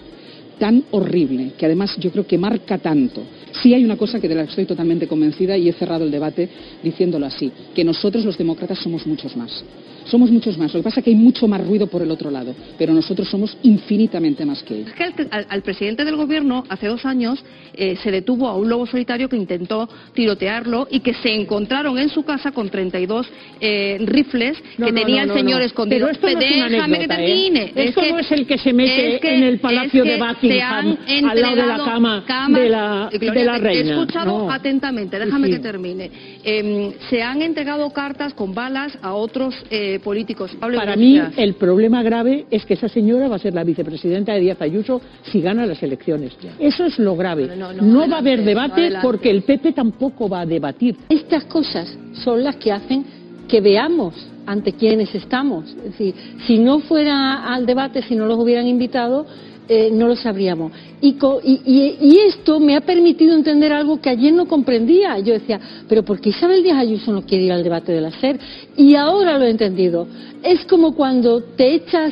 tan horrible, que además yo creo que marca tanto. Sí hay una cosa que de la que estoy totalmente convencida y he cerrado el debate diciéndolo así, que nosotros los demócratas somos muchos más. Somos muchos más. Lo que pasa es que hay mucho más ruido por el otro lado, pero nosotros somos infinitamente más que ellos. Es que al, al- al presidente del gobierno hace dos años eh, se detuvo a un lobo solitario que intentó tirotearlo y que se encontraron en su casa con 32 eh, rifles No, que no, tenía no, el no, señor no. escondido. Pero esto no es una anécdota, ¿eh? Esto no es el que se mete es que- en el palacio es de que Buckingham, se han al lado de la cama camas- de la- Gloria, de la te- te reina. He escuchado No. atentamente, déjame Sí. que termine. Eh, se han entregado cartas con balas a otros eh, políticos. Pablo Para mí, el problema grave es que esa señora va a ser la vicepresidenta de Díaz Ayuso si gana las elecciones. Eso es lo grave. No, no, va a haber debate porque el PP tampoco va a debatir. Estas cosas son las que hacen que veamos ante quiénes estamos. Es decir, si no fuera al debate, si no los hubieran invitado, eh, no lo sabríamos. Y, y- y- y esto me ha permitido entender algo que ayer no comprendía. Yo decía, pero ¿por qué Isabel Díaz Ayuso no quiere ir al debate de la SER? Y ahora lo he entendido. Es como cuando te echas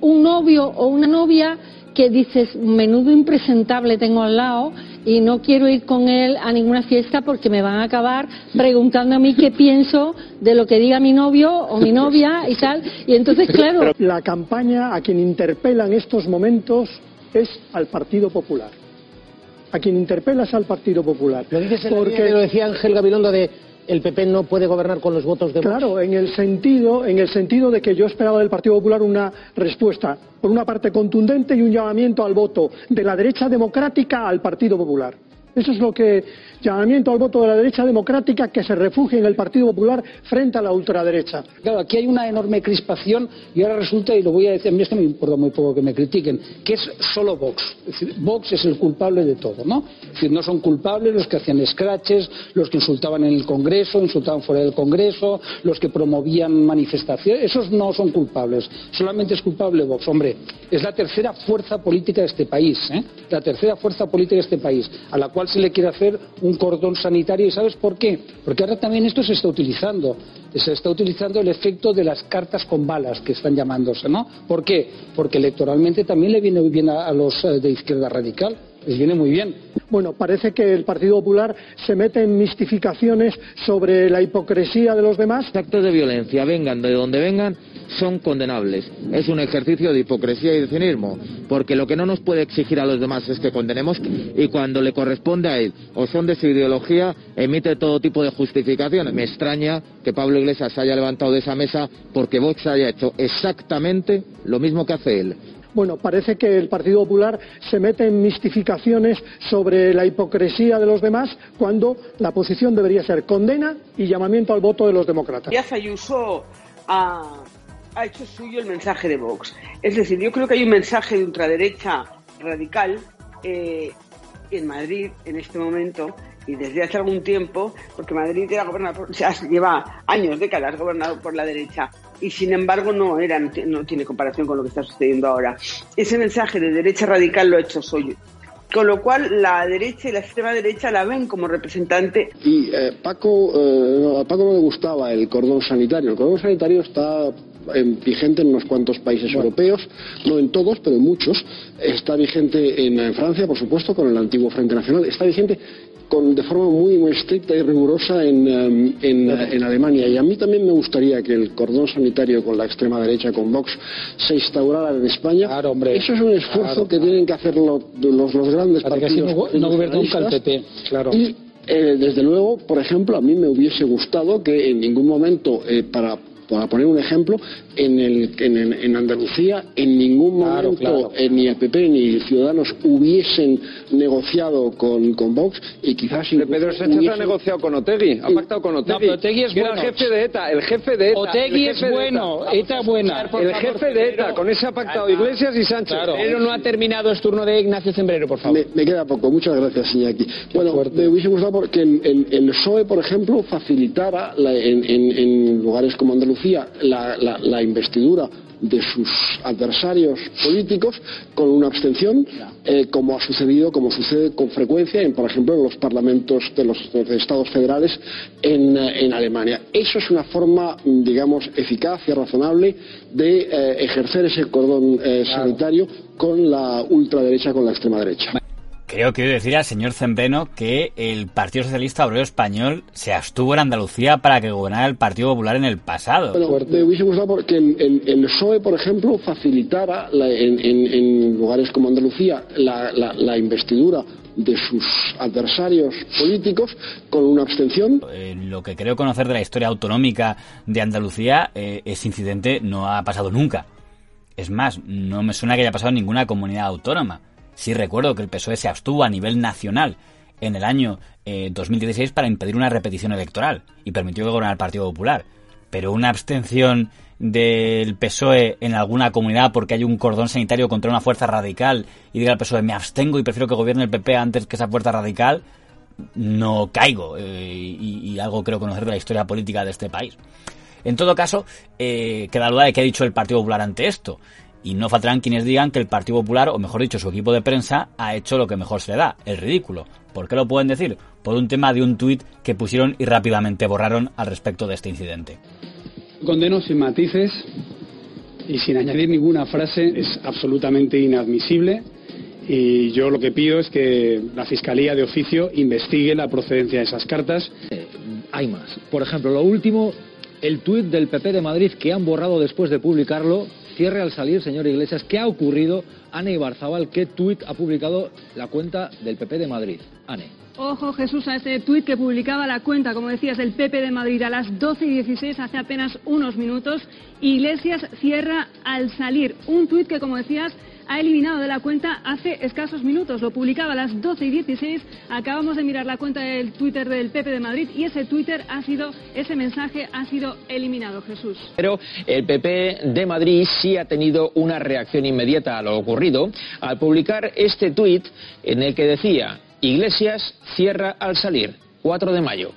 un novio o una novia que dices, menudo impresentable tengo al lado y no quiero ir con él a ninguna fiesta porque me van a acabar preguntando a mí qué pienso de lo que diga mi novio o mi novia y tal. Y entonces, claro, La campaña a quien interpela en estos momentos es al Partido Popular. A quien interpela es al Partido Popular. Lo dices en la línea que lo decía Ángel Gabilondo de el PP no puede gobernar con los votos de. Claro, en el sentido, en el sentido de que yo esperaba del Partido Popular una respuesta, por una parte contundente y un llamamiento al voto de la derecha democrática al Partido Popular. Eso es lo que llamamiento al voto de la derecha democrática que se refugie en el Partido Popular frente a la ultraderecha. Claro, aquí hay una enorme crispación y ahora resulta, y lo voy a decir, a mí es que me importa muy poco que me critiquen, que es solo Vox. Vox es el culpable de todo, ¿no? Es decir, no son culpables los que hacían scratches, los que insultaban en el Congreso, insultaban fuera del Congreso, los que promovían manifestaciones, esos no son culpables. Solamente es culpable Vox. Hombre, es la tercera fuerza política de este país, ¿eh? La tercera fuerza política de este país, a la cual se le quiere hacer un cordón sanitario. ¿Y sabes por qué? Porque ahora también esto se está utilizando. Se está utilizando el efecto de las cartas con balas, que están llamándose, ¿no? ¿Por qué? Porque electoralmente también le viene muy bien a, a los eh, de izquierda radical. Les viene muy bien. Bueno, parece que el Partido Popular se mete en mistificaciones sobre la hipocresía de los demás. actos de violencia, vengan de donde vengan, son condenables. Es un ejercicio de hipocresía y de cinismo, porque lo que no nos puede exigir a los demás es que condenemos y cuando le corresponde a él o son de su ideología, emite todo tipo de justificaciones. Me extraña que Pablo Iglesias se haya levantado de esa mesa porque Vox haya hecho exactamente lo mismo que hace él. Bueno, parece que el Partido Popular se mete en mistificaciones sobre la hipocresía de los demás cuando la posición debería ser condena y llamamiento al voto de los demócratas. Díaz Ayuso ha, ha hecho suyo el mensaje de Vox. Es decir, yo creo que hay un mensaje de ultraderecha radical eh, en Madrid en este momento y desde hace algún tiempo, porque Madrid era gobernado o sea, lleva años, décadas gobernado por la derecha y sin embargo no era, no tiene- comparación con lo que está sucediendo ahora. Ese mensaje de derecha radical lo ha hecho suyo. Con lo cual la derecha y la extrema derecha la ven como representante Y eh, Paco, eh, no, a Paco no le gustaba el cordón sanitario. El cordón sanitario está eh, vigente en unos cuantos países europeos, no en todos, pero en muchos. Está vigente en, en Francia, por supuesto, con el antiguo Frente Nacional. Está vigente con, de forma muy, muy estricta y rigurosa en, en, eh, en Alemania. Y a mí también me gustaría que el cordón sanitario con la extrema derecha, con Vox, se instaurara en España. Eso es un esfuerzo Claro, que tienen que hacer lo- los, los grandes Para que así partidos. no, no gobierna nunca el. PP, claro. Y eh, desde luego, por ejemplo, a mí me hubiese gustado que en ningún momento, eh, para, para poner un ejemplo, en, el, en, en- en Andalucía, en ningún Claro, momento claro. eh, ni el PP ni Ciudadanos hubiesen negociado con, con Vox y quizás Pedro incluso Sánchez ha negociado con Otegui, ha pactado con Otegui. No, pero Otegui es bueno. el jefe de ETA, el jefe de ETA. Otegui el es bueno, ETA. ETA buena. El jefe de ETA, con ese ha pactado Iglesias y Sánchez. Pero no ha terminado, es turno de Ignacio Zembrero, por favor. Me, me queda poco, muchas gracias, Iñaki. Bueno, me hubiese gustado porque en- en- el PSOE, por ejemplo, facilitara la- en, en- en lugares como Andalucía la, la- la investidura de sus adversarios políticos con una abstención, eh, como ha sucedido, como sucede con frecuencia, en, por ejemplo, en los parlamentos de los, de los estados federales en, eh, en Alemania. Eso es una forma, digamos, eficaz y razonable de eh, ejercer ese cordón eh, sanitario con la ultraderecha, con la extrema derecha. Creo que quiero decir al señor Zembreno que el Partido Socialista Obrero Español se abstuvo en Andalucía para que gobernara el Partido Popular en el pasado. Bueno, me hubiese gustado que en, el PSOE, por ejemplo, facilitara en, lugares como Andalucía la, investidura de sus adversarios políticos con una abstención. Eh, lo que creo conocer de la historia autonómica de Andalucía, eh, ese incidente no ha pasado nunca. Es más, no me suena que haya pasado en ninguna comunidad autónoma. Sí recuerdo que el PSOE se abstuvo a nivel nacional en el año 2016 eh, para impedir una repetición electoral y permitió que gobernara el Partido Popular. Pero una abstención del PSOE en alguna comunidad porque hay un cordón sanitario contra una fuerza radical y diga el PSOE me abstengo y prefiero que gobierne el PP antes que esa fuerza radical, no caigo eh, y, algo creo conocer de la historia política de este país. En todo caso, eh, queda duda de qué ha dicho el Partido Popular ante esto. Y no faltarán quienes digan que el Partido Popular, o mejor dicho, su equipo de prensa, ha hecho lo que mejor se le da, el ridículo. ¿Por qué lo pueden decir? Por un tema de un tuit que pusieron y rápidamente borraron al respecto de este incidente. Condeno sin matices y sin añadir ninguna frase, es absolutamente inadmisible y yo lo que pido es que la Fiscalía de Oficio investigue la procedencia de esas cartas. Eh, hay más. Por ejemplo, lo último, el tuit del PP de Madrid que han borrado después de publicarlo Cierre al salir, señor Iglesias. ¿Qué ha ocurrido? Ane Ibarzabal, ¿qué tuit ha publicado la cuenta del PP de Madrid? Ane. Ojo, Jesús, a ese tuit que publicaba la cuenta, como decías, del PP de Madrid a las 12 y 16, hace apenas unos minutos. Iglesias cierra al salir. Un tuit que, como decías, ha eliminado de la cuenta hace escasos minutos. Lo publicaba a las 12 y 16. Acabamos de mirar la cuenta del Twitter del Pepe de Madrid y ese Twitter ha sido, ese mensaje ha sido eliminado, Jesús. Pero el PP de Madrid sí ha tenido una reacción inmediata a lo ocurrido al publicar este tuit en el que decía Iglesias cierra al salir, 4 de mayo.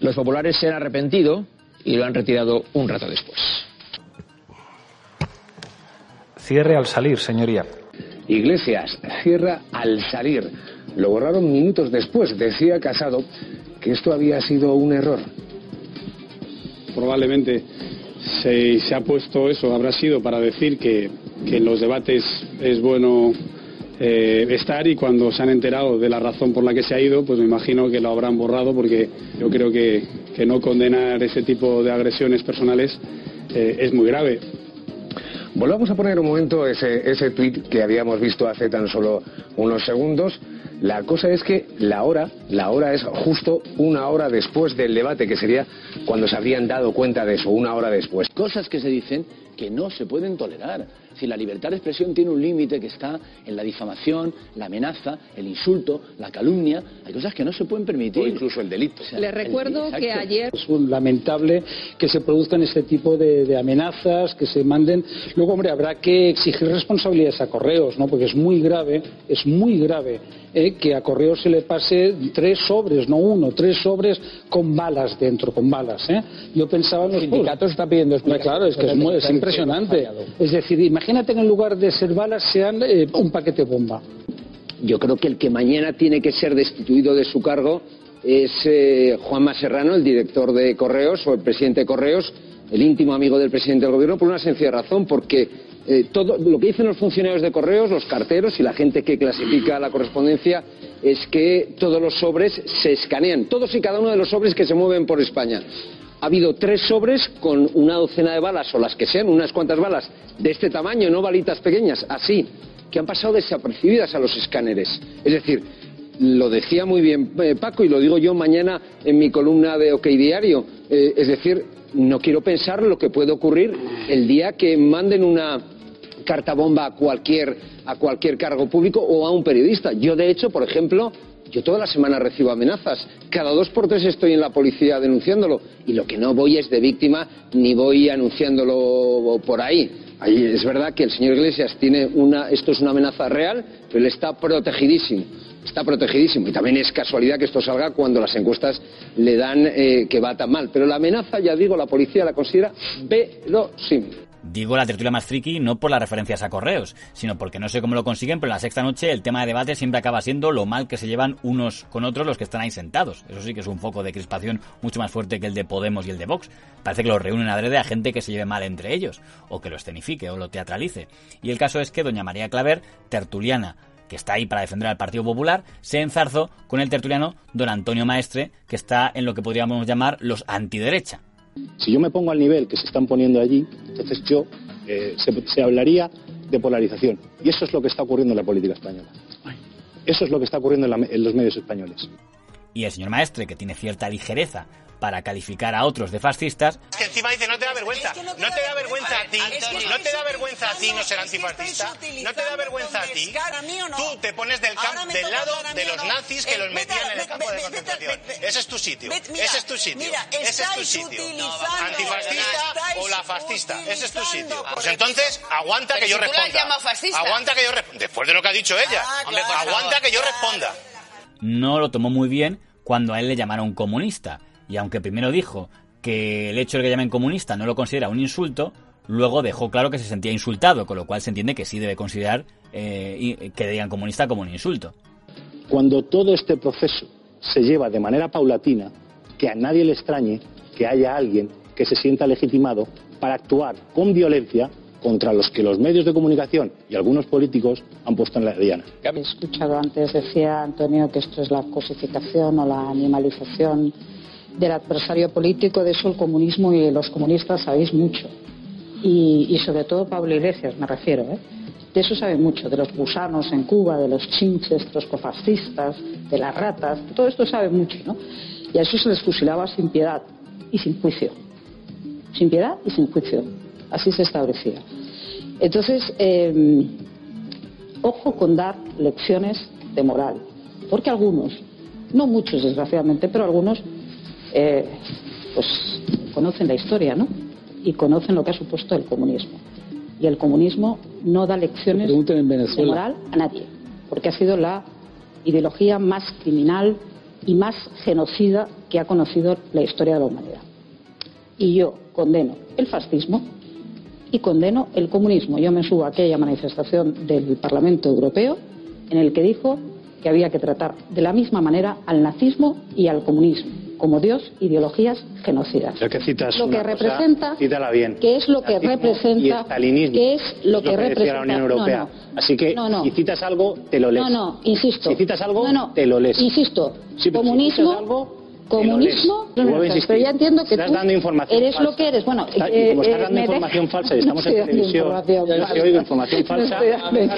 Los populares se han arrepentido y lo han retirado un rato después. Cierre al salir, señoría. Iglesias, cierra al salir. Lo borraron minutos después. Decía Casado que esto había sido un error. Probablemente se, se ha puesto eso, habrá sido para decir que, en los debates es bueno eh, estar y cuando se han enterado de la razón por la que se ha ido, pues me imagino que lo habrán borrado porque yo creo que, no condenar ese tipo de agresiones personales eh, es muy grave. Volvamos a poner un momento ese, ese tweet que habíamos visto hace tan solo unos segundos. La cosa es que la hora, la hora es justo una hora después del debate, que sería cuando se habrían dado cuenta de eso, una hora después. Cosas que se dicen que no se pueden tolerar. Si la libertad de expresión tiene un límite que está en la difamación, la amenaza, el insulto, la calumnia, hay cosas que no se pueden permitir. O incluso el delito. Le recuerdo que ayer... Es lamentable que se produzcan este tipo de, amenazas, que se manden... Luego, hombre, habrá que exigir responsabilidades a correos, ¿no? Porque es muy grave, es muy grave eh, que a correos se le pase tres sobres, no uno, tres sobres con balas dentro, con balas. ¿eh? Yo pensaba en los... sindicatos está pidiendo Claro, es que es, muy, es impresionante. Es decir, imagínate que en lugar de ser balas sean eh, un paquete bomba. Yo creo que el que mañana tiene que ser destituido de su cargo es eh, Juan Serrano, el director de Correos o el presidente de Correos, el íntimo amigo del presidente del gobierno, por una sencilla razón, porque eh, todo lo que dicen los funcionarios de correos, los carteros y la gente que clasifica la correspondencia es que todos los sobres se escanean, todos y cada uno de los sobres que se mueven por España ha habido tres sobres con una docena de balas o las que sean, unas cuantas balas de este tamaño, no balitas pequeñas, así, que han pasado desapercibidas a los escáneres. Es decir, lo decía muy bien eh, Paco y lo digo yo mañana en mi columna de OK Diario. Eh, es decir, no quiero pensar lo que puede ocurrir el día que manden una carta bomba a cualquier, a cualquier cargo público o a un periodista. Yo, de hecho, por ejemplo, yo toda la semana recibo amenazas. Cada dos por tres estoy en la policía denunciándolo. Y lo que no voy es de víctima ni voy anunciándolo por ahí. ahí es verdad que el señor Iglesias tiene una. Esto es una amenaza real, pero él está protegidísimo. Está protegidísimo. Y también es casualidad que esto salga cuando las encuestas le dan eh, que va tan mal. Pero la amenaza, ya digo, la policía la considera verosímil. Digo la tertulia más friki no por las referencias a correos, sino porque no sé cómo lo consiguen, pero en la sexta noche el tema de debate siempre acaba siendo lo mal que se llevan unos con otros los que están ahí sentados. Eso sí que es un foco de crispación mucho más fuerte que el de Podemos y el de Vox. Parece que los reúnen adrede a gente que se lleve mal entre ellos, o que lo escenifique o lo teatralice. Y el caso es que doña María Claver, tertuliana, que está ahí para defender al Partido Popular, se enzarzó con el tertuliano don Antonio Maestre, que está en lo que podríamos llamar los antiderecha. Si yo me pongo al nivel que se están poniendo allí, entonces yo eh, se, se hablaría de polarización. Y eso es lo que está ocurriendo en la política española. Eso es lo que está ocurriendo en, la- en los medios españoles. Y el señor Maestre, que tiene cierta ligereza para calificar a otros de fascistas, que encima dice no te da vergüenza no te da vergüenza a ti no te da vergüenza a ti no ser antifascista. No te da vergüenza a ti tú te pones del, lado de los nazis que los metían en el campo de concentración. ese es tu sitio ese es tu sitio ese es tu sitio. antifascista o la fascista ese es tu sitio. pues entonces aguanta que yo responda. aguanta que yo responda después de lo que ha dicho ella. Ah, aguanta que yo responda. No lo tomó muy bien cuando a él le llamaron comunista. Y aunque primero dijo que el hecho de que llamen comunista no lo considera un insulto, luego dejó claro que se sentía insultado, con lo cual se entiende que sí debe considerar eh, que digan comunista como un insulto. Cuando todo este proceso se lleva de manera paulatina, que a nadie le extrañe que haya alguien que se sienta legitimado para actuar con violencia contra los que los medios de comunicación y algunos políticos han puesto en la diana. He escuchado antes, decía Antonio, que esto es la cosificación o la animalización del adversario político. De eso el comunismo y los comunistas sabéis mucho. Y, sobre todo Pablo Iglesias, me refiero. ¿eh? De eso sabe mucho, de los gusanos en Cuba, de los chinches, de los cofascistas, de las ratas. todo esto sabe mucho, ¿no? Y a eso se les fusilaba sin piedad y sin juicio. Sin piedad y sin juicio. Así se establecía. Entonces, eh, ojo con dar lecciones de moral, porque algunos, no muchos desgraciadamente, pero algunos, eh, pues conocen la historia, ¿no? Y conocen lo que ha supuesto el comunismo. Y el comunismo no da lecciones en de moral a nadie, porque ha sido la ideología más criminal y más genocida que ha conocido la historia de la humanidad. Y yo condeno el fascismo y condeno el comunismo. Yo me subo a aquella manifestación del Parlamento Europeo en el que dijo que había que tratar de la misma manera al nazismo y al comunismo como Dios ideologías genocidas. Ya que citas Lo que cosa, representa- cítala bien. ¿Qué es lo que representa? ¿Qué es lo que decía representa? la Unión No, Europea. no. Así que No, no. si citas algo, te lo lees. No, no, insisto. Si citas algo, No, no, te lo lees. Insisto, Sí, pero si comunismo, insistir. pero ya entiendo que Estás tú dando información eres falsa. lo que eres. Bueno, Está- eh, como estás eh, dando información deja- falsa y estamos No en televisión, información yo falsa. oigo información No falsa.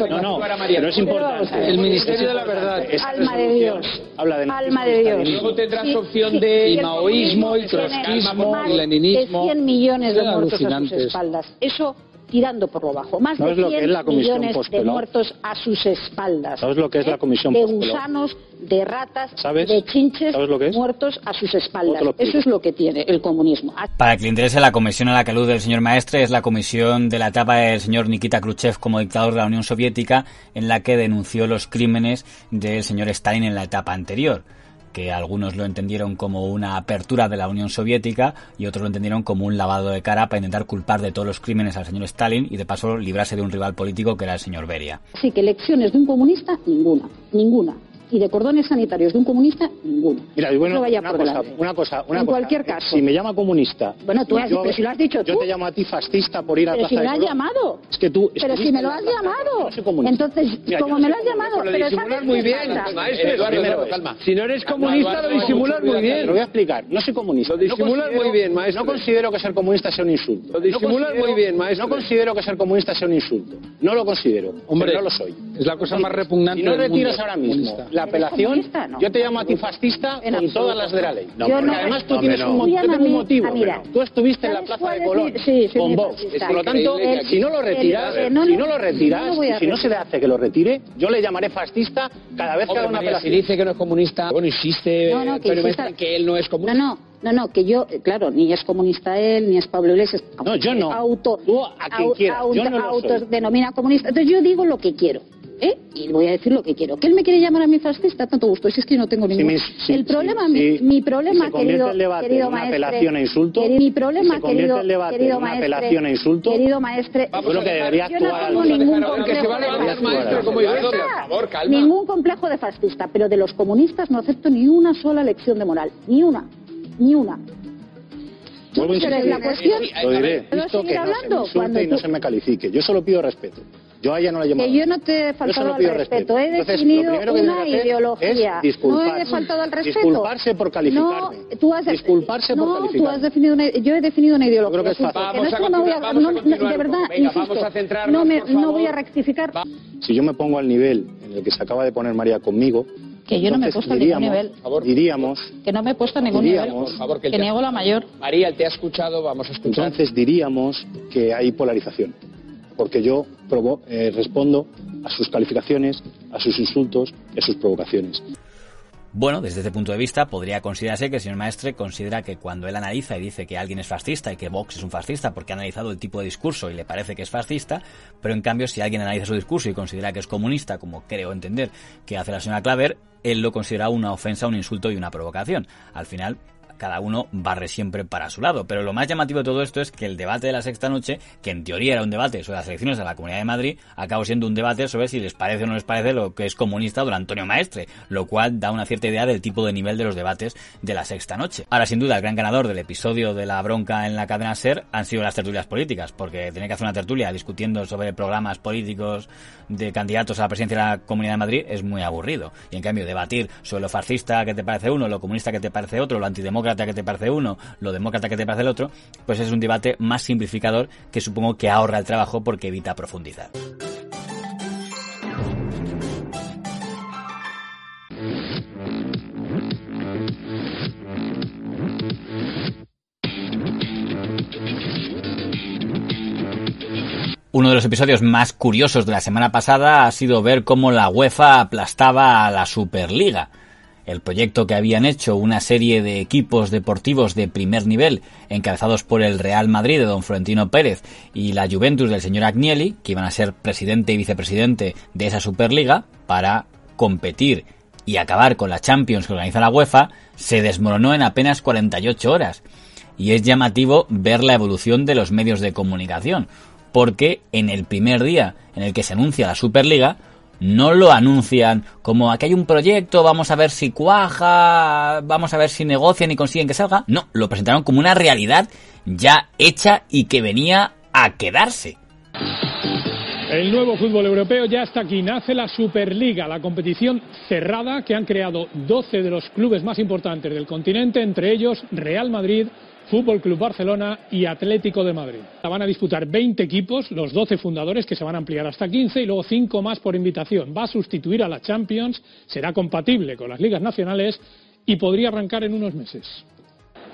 No, no, pero es importante. El Ministerio de la Verdad. Alma de Dios. Habla de Alma de Dios. Luego tendrás Sí, opción sí, de maoísmo y trotskismo y leninismo. De 100 millones de Son muertos a sus alucinantes. espaldas. Eso tirando por lo bajo. Más ¿Sabes de lo que 100 es la comisión millones de muertos a sus espaldas. ¿Sabes lo que es la comisión De gusanos, de ratas, ¿Sabes? de chinches ¿Sabes lo que es? muertos a sus espaldas. Eso es lo que tiene el comunismo. Para que le interese, la comisión a la que alude el señor Maestre es la comisión de la etapa del señor Nikita Khrushchev como dictador de la Unión Soviética, en la que denunció los crímenes del señor Stalin en la etapa anterior que algunos lo entendieron como una apertura de la Unión Soviética y otros lo entendieron como un lavado de cara para intentar culpar de todos los crímenes al señor Stalin y de paso librarse de un rival político que era el señor Beria. Así que lecciones de un comunista, ninguna. Ninguna. Y de cordones sanitarios de un comunista, ninguna. Mira, y bueno, No vaya una, por cosa, una cosa, una En cosa. cualquier caso. Si me llama comunista. Bueno, tú y has- yo- pero si lo has dicho Yo te llamo a ti fascista por ir a Pero Plaza si me lo has llamado. Es que tú Pero si me lo has llamado. Yo no soy comunista. Entonces, Mira, como no me lo has llamado, Pero disimular ¿sabes muy bien, maestro. Eduardo, calma. Si no eres comunista, lo disimulas muy Te lo bien. voy a explicar. No soy comunista. Lo disimulas muy bien, maestro. No considero que ser comunista sea un insulto. Lo disimulas muy bien, maestro. No considero que ser comunista sea un insulto. No lo considero. Hombre, pero no lo soy. es la cosa más repugnante Si no retiras ahora mismo la apelación? No. yo te llamo a ti fascista En con absoluto. todas las de la ley. Porque no- además tú No, tienes un, no. motivo. mira. Tú estuviste en la ¿Sabes Plaza de Colón sí, con Vox. Por lo tanto, El- si no lo retiras, el- no, si no, no lo no retiras, lo voy a y si no se le hace que lo retire, yo le llamaré fascista cada vez que haga una María, si apelación. dice que no es comunista, bueno, insiste, No, no, que él no es No, comunista. no, no, no, que yo, eh, claro, ni es comunista él, ni es Pablo Iglesias. No, yo no. Auto, Tú a quien au- quieras, yo no lo autodenomina comunista. Entonces yo digo lo que quiero. ¿Eh? Y voy a decir lo que quiero. ¿Que él me quiere llamar a mi fascista? Tanto gusto. Si es que yo no tengo ningún... me- si- el problema, si- mi, mi problema, se querido, el debate querido en una maestre... apelación a insulto, queri- mi problema, se querido, el debate querido en una maestre... apelación a insulto, Querido maestre... Yo lo que debería yo no actuar tengo al- ningún complejo de fascista. Ningún complejo de fascista, pero de los comunistas no acepto ni una sola lección de moral. Ni una. Ni una. Vuelvo a Pero insistir. la cuestión... Lo diré. ¿Puedo seguir que no se me hablando? insulte Cuando y no se me califique. Yo solo pido respeto. Yo a ella no la llamo. Que yo no te he faltado al respeto. He definido una ideología. no he faltado al respeto. Disculparse por calificarme. No, tú has, disculparse no, por calificarme. tú has definido una, yo he definido una ideología. Yo creo que es fácil. Vamos a no voy a, no, de verdad, Venga, insisto, vamos a centrarnos, no, me, por favor. no voy a rectificar. Si yo me pongo al nivel en el que se acaba de poner María conmigo, Que yo no me he entonces puesto a ningún diríamos, nivel. diríamos, Que no me he puesto a ningún Diríamos, nivel. por favor, que que niego la mayor. María, te ha escuchado, vamos a escuchar. entonces diríamos que hay polarización. Porque yo provo- eh, respondo a sus calificaciones, a sus insultos y a sus provocaciones. Bueno, desde este punto de vista podría considerarse que el señor Maestre considera que cuando él analiza y dice que alguien es fascista y que Vox es un fascista porque ha analizado el tipo de discurso y le parece que es fascista, pero en cambio si alguien analiza su discurso y considera que es comunista, como creo entender que hace la señora Claver, él lo considera una ofensa, un insulto y una provocación. Al final, cada uno barre siempre para su lado. Pero lo más llamativo de todo esto es que el debate de la sexta noche, que en teoría era un debate sobre las elecciones de la Comunidad de Madrid, acabó siendo un debate sobre si les parece o no les parece lo que es comunista don Antonio Maestre, lo cual da una cierta idea del tipo de nivel de los debates de la sexta noche. Ahora, sin duda, el gran ganador del episodio de la bronca en la cadena SER han sido las tertulias políticas, porque tener que hacer una tertulia discutiendo sobre programas políticos de candidatos a la presidencia de la Comunidad de Madrid es muy aburrido. Y en cambio, debatir sobre lo fascista que te parece uno, lo comunista que te parece otro, lo antidemócrata que te parece uno, lo demócrata que te parece el otro, pues es un debate más simplificador que supongo que ahorra el trabajo porque evita profundizar. Uno de los episodios más curiosos de la semana pasada ha sido ver cómo la UEFA aplastaba a la Superliga. El proyecto que habían hecho una serie de equipos deportivos de primer nivel, encabezados por el Real Madrid de don Florentino Pérez y la Juventus del señor Agnelli, que iban a ser presidente y vicepresidente de esa Superliga, para competir y acabar con la Champions que organiza la UEFA, se desmoronó en apenas 48 horas. Y es llamativo ver la evolución de los medios de comunicación, porque en el primer día en el que se anuncia la Superliga, no lo anuncian como aquí hay un proyecto, vamos a ver si cuaja, vamos a ver si negocian y consiguen que salga. No, lo presentaron como una realidad ya hecha y que venía a quedarse. El nuevo fútbol europeo ya está aquí. Nace la Superliga, la competición cerrada que han creado 12 de los clubes más importantes del continente, entre ellos Real Madrid, Fútbol Club Barcelona y Atlético de Madrid. La van a disputar 20 equipos, los 12 fundadores que se van a ampliar hasta 15 y luego 5 más por invitación. Va a sustituir a la Champions, será compatible con las ligas nacionales y podría arrancar en unos meses.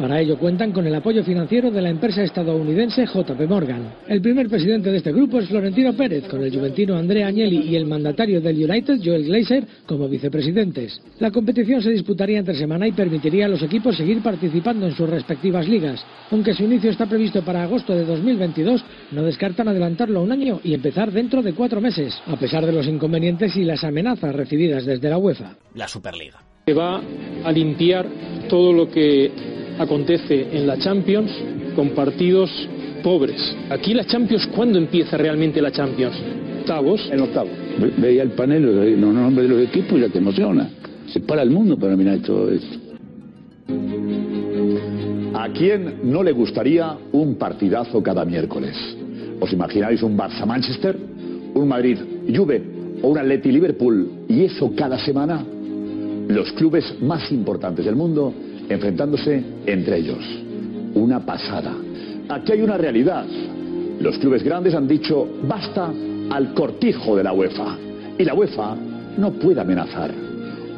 Para ello cuentan con el apoyo financiero de la empresa estadounidense JP Morgan. El primer presidente de este grupo es Florentino Pérez, con el juventino Andrea Agnelli y el mandatario del United, Joel Glazer, como vicepresidentes. La competición se disputaría entre semana y permitiría a los equipos seguir participando en sus respectivas ligas. Aunque su inicio está previsto para agosto de 2022, no descartan adelantarlo un año y empezar dentro de cuatro meses, a pesar de los inconvenientes y las amenazas recibidas desde la UEFA. La Superliga. Que va a limpiar todo lo que acontece en la Champions con partidos pobres. Aquí la Champions, ¿cuándo empieza realmente la Champions? Octavos. En octavo. Ve- Veía el panel, los los nombres de los equipos y ya te emociona. Se para el mundo para mirar todo esto. ¿A quién no le gustaría un partidazo cada miércoles? ¿Os imagináis un Barça-Manchester, un Madrid-Juve o un Atleti-Liverpool y eso cada semana? Los clubes más importantes del mundo enfrentándose entre ellos. Una pasada. Aquí hay una realidad. Los clubes grandes han dicho basta al cortijo de la UEFA. Y la UEFA no puede amenazar.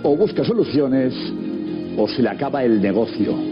O busca soluciones o se le acaba el negocio.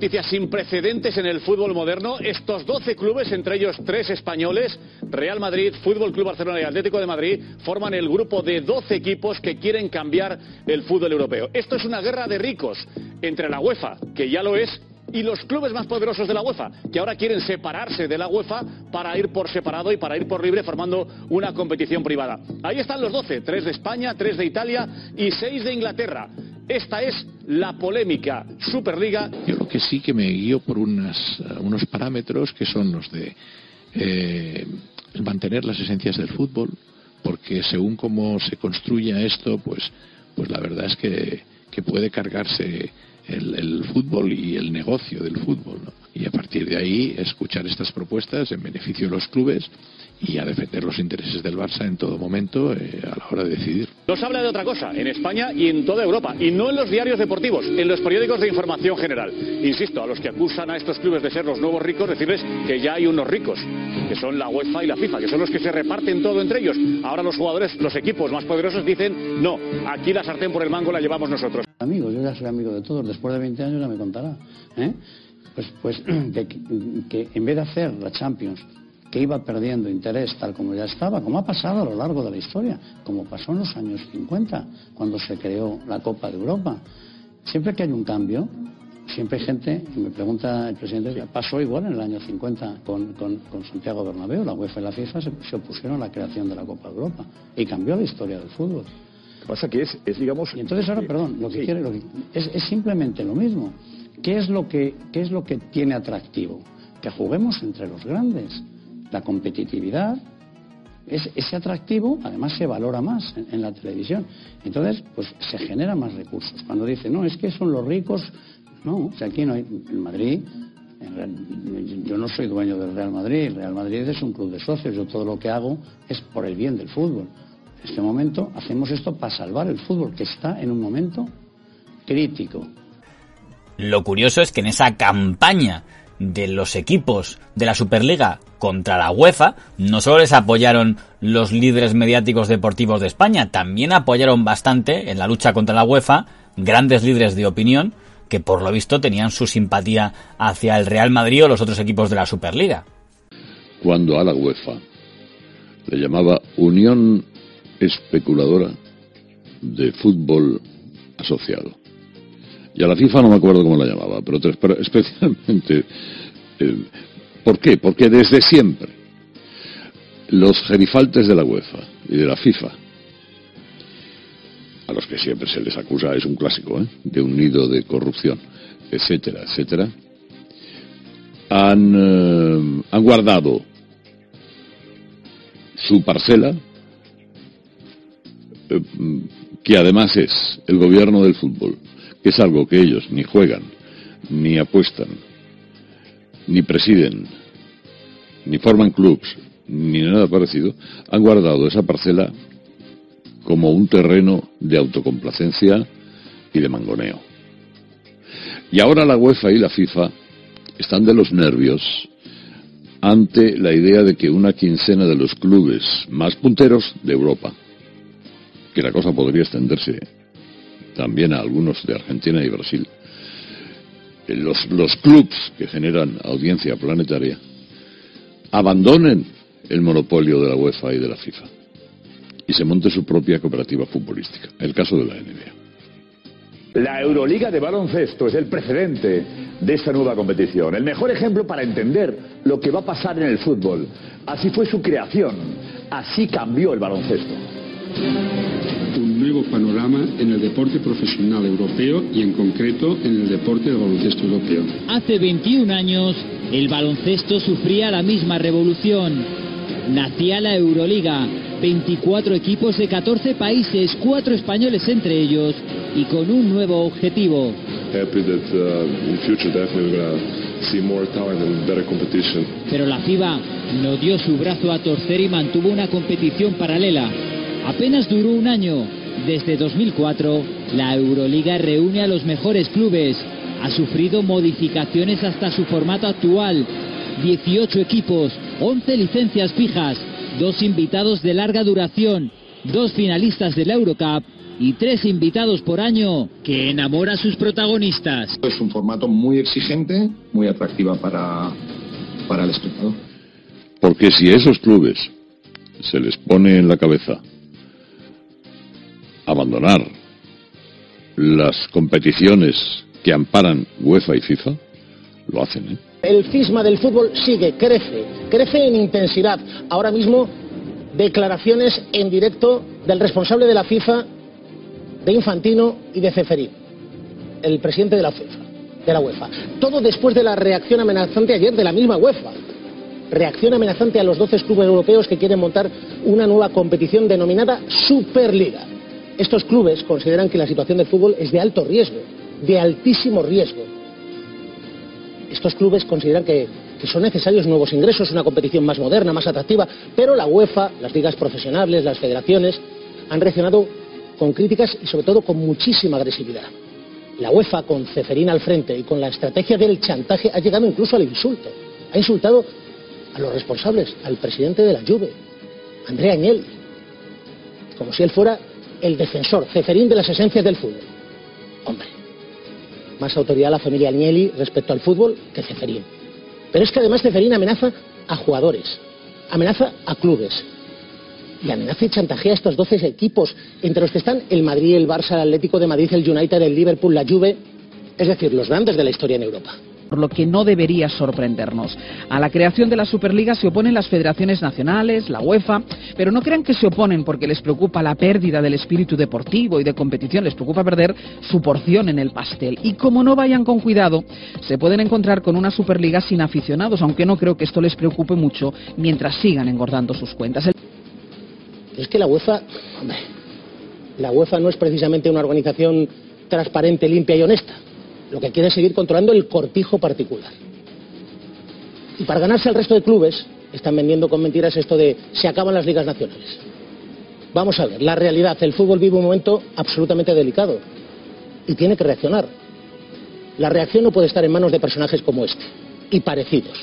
Noticias sin precedentes en el fútbol moderno. Estos 12 clubes, entre ellos tres españoles, Real Madrid, Fútbol Club Barcelona y Atlético de Madrid, forman el grupo de 12 equipos que quieren cambiar el fútbol europeo. Esto es una guerra de ricos entre la UEFA, que ya lo es, y los clubes más poderosos de la UEFA, que ahora quieren separarse de la UEFA para ir por separado y para ir por libre formando una competición privada. Ahí están los 12, tres de España, tres de Italia y seis de Inglaterra. Esta es la polémica Superliga Yo lo que sí que me guío por unas, unos parámetros que son los de eh, el mantener las esencias del fútbol, porque según cómo se construya esto, pues, pues la verdad es que, que puede cargarse el, fútbol y el negocio del fútbol. Y a partir de ahí escuchar estas propuestas en beneficio de los clubes y a defender los intereses del Barça en todo momento eh, a la hora de decidir. Nos habla de otra cosa, en España y en toda Europa, y no en los diarios deportivos, en los periódicos de información general. Insisto, a los que acusan a estos clubes de ser los nuevos ricos, decirles que ya hay unos ricos, que son la UEFA y la FIFA, que son los que se reparten todo entre ellos. Ahora los jugadores, los equipos más poderosos dicen, no, aquí la sartén por el mango la llevamos nosotros. Amigo, yo ya soy amigo de todos, después de 20 años ya me contará. ¿eh? Pues, pues que en vez de hacer la Champions que iba perdiendo interés tal como ya estaba, como ha pasado a lo largo de la historia, como pasó en los años 50, cuando se creó la Copa de Europa. Siempre que hay un cambio, siempre hay gente, y me pregunta el presidente, pasó igual en el año 50 con, Santiago Bernabéu, la UEFA y la FIFA se, opusieron a la creación de la Copa de Europa y cambió la historia del fútbol. Lo que pasa que es, es digamos... Y entonces ahora, perdón, lo que quiere es, es, simplemente lo mismo. ¿Qué es lo, que, ¿Qué es lo que tiene atractivo? Que juguemos entre los grandes la competitividad, es, ese atractivo además se valora más en, la televisión. Entonces, pues se generan más recursos. Cuando dicen, no, es que son los ricos, no, aquí no hay, en Madrid, yo no soy dueño del Real Madrid, el Real Madrid es un club de socios, yo todo lo que hago es por el bien del fútbol. En este momento hacemos esto para salvar el fútbol, que está en un momento crítico. Lo curioso es que en esa campaña de los equipos de la Superliga contra la UEFA, no solo les apoyaron los líderes mediáticos deportivos de España, también apoyaron bastante en la lucha contra la UEFA grandes líderes de opinión que por lo visto tenían su simpatía hacia el Real Madrid o los otros equipos de la Superliga. Cuando a la UEFA le llamaba Unión Especuladora de Fútbol Asociado y a la FIFA no me acuerdo cómo la llamaba, pero, especialmente... Eh, ¿Por qué? Porque desde siempre los gerifaltes de la UEFA y de la FIFA, a los que siempre se les acusa, es un clásico, ¿eh? de un nido de corrupción, etcétera, etcétera, han, eh, han guardado su parcela, que además es el gobierno del fútbol, es algo que ellos ni juegan, ni apuestan, ni presiden, ni forman clubs, ni nada parecido, han guardado esa parcela como un terreno de autocomplacencia y de mangoneo. Y ahora la UEFA y la FIFA están de los nervios ante la idea de que una quincena de los clubes más punteros de Europa, que la cosa podría extenderse también a algunos de Argentina y Brasil. Eh, los, los que generan audiencia planetaria abandonen el monopolio de la UEFA y de la FIFA y se monte su propia cooperativa futbolística. El caso de la NBA. La Euroliga de baloncesto es el precedente de esta nueva competición, el mejor ejemplo para entender lo que va a pasar en el fútbol. Así fue su creación, así cambió el baloncesto un nuevo panorama en el deporte profesional europeo y en concreto en el deporte del baloncesto europeo. Hace 21 años el baloncesto sufría la misma revolución. Nacía la Euroliga, 24 equipos de 14 países, 4 españoles entre ellos y con un nuevo objetivo. Pero la FIBA no dio su brazo a torcer y mantuvo una competición paralela Apenas duró un año. Desde 2004, la Euroliga reúne a los mejores clubes. Ha sufrido modificaciones hasta su formato actual. 18 equipos, 11 licencias fijas, dos invitados de larga duración, dos finalistas de la Eurocup y tres invitados por año que enamora a sus protagonistas. Es un formato muy exigente, muy atractiva para, para el espectador. Porque si a esos clubes se les pone en la cabeza abandonar las competiciones que amparan UEFA y FIFA, lo hacen. ¿eh? El cisma del fútbol sigue, crece, crece en intensidad. Ahora mismo, declaraciones en directo del responsable de la FIFA, de Infantino y de Ceferín, el presidente de la FIFA, de la UEFA. Todo después de la reacción amenazante ayer de la misma UEFA. Reacción amenazante a los 12 clubes europeos que quieren montar una nueva competición denominada Superliga. Estos clubes consideran que la situación del fútbol es de alto riesgo de altísimo riesgo. Estos clubes consideran que, son necesarios nuevos ingresos, una competición más moderna, más atractiva, pero la UEFA, las ligas profesionales, las federaciones han reaccionado con críticas y sobre todo con muchísima agresividad. La UEFA, con Ceferín al frente y con la estrategia del chantaje, ha llegado incluso al insulto. Ha insultado a los responsables, al presidente de la Juve, Andrea Agnelli, como si él fuera el defensor, Ceferín de las esencias del fútbol. Hombre, más autoridad la familia Agnelli respecto al fútbol que Ceferín. Pero es que además Ceferín amenaza a jugadores, amenaza a clubes, y amenaza y chantajea a estos 12 equipos, entre los que están el Madrid, el Barça, el Atlético de Madrid, el United, el Liverpool, la Juve, es decir, los grandes de la historia en Europa por lo que no debería sorprendernos. A la creación de la Superliga se oponen las federaciones nacionales, la UEFA, pero no crean que se oponen porque les preocupa la pérdida del espíritu deportivo y de competición, les preocupa perder su porción en el pastel. Y como no vayan con cuidado, se pueden encontrar con una Superliga sin aficionados, aunque no creo que esto les preocupe mucho mientras sigan engordando sus cuentas. Es que la UEFA, la UEFA no es precisamente una organización transparente, limpia y honesta. Lo que quiere es seguir controlando el cortijo particular. Y para ganarse al resto de clubes, están vendiendo con mentiras esto de se acaban las ligas nacionales. Vamos a ver, la realidad, el fútbol vive un momento absolutamente delicado y tiene que reaccionar. La reacción no puede estar en manos de personajes como este y parecidos.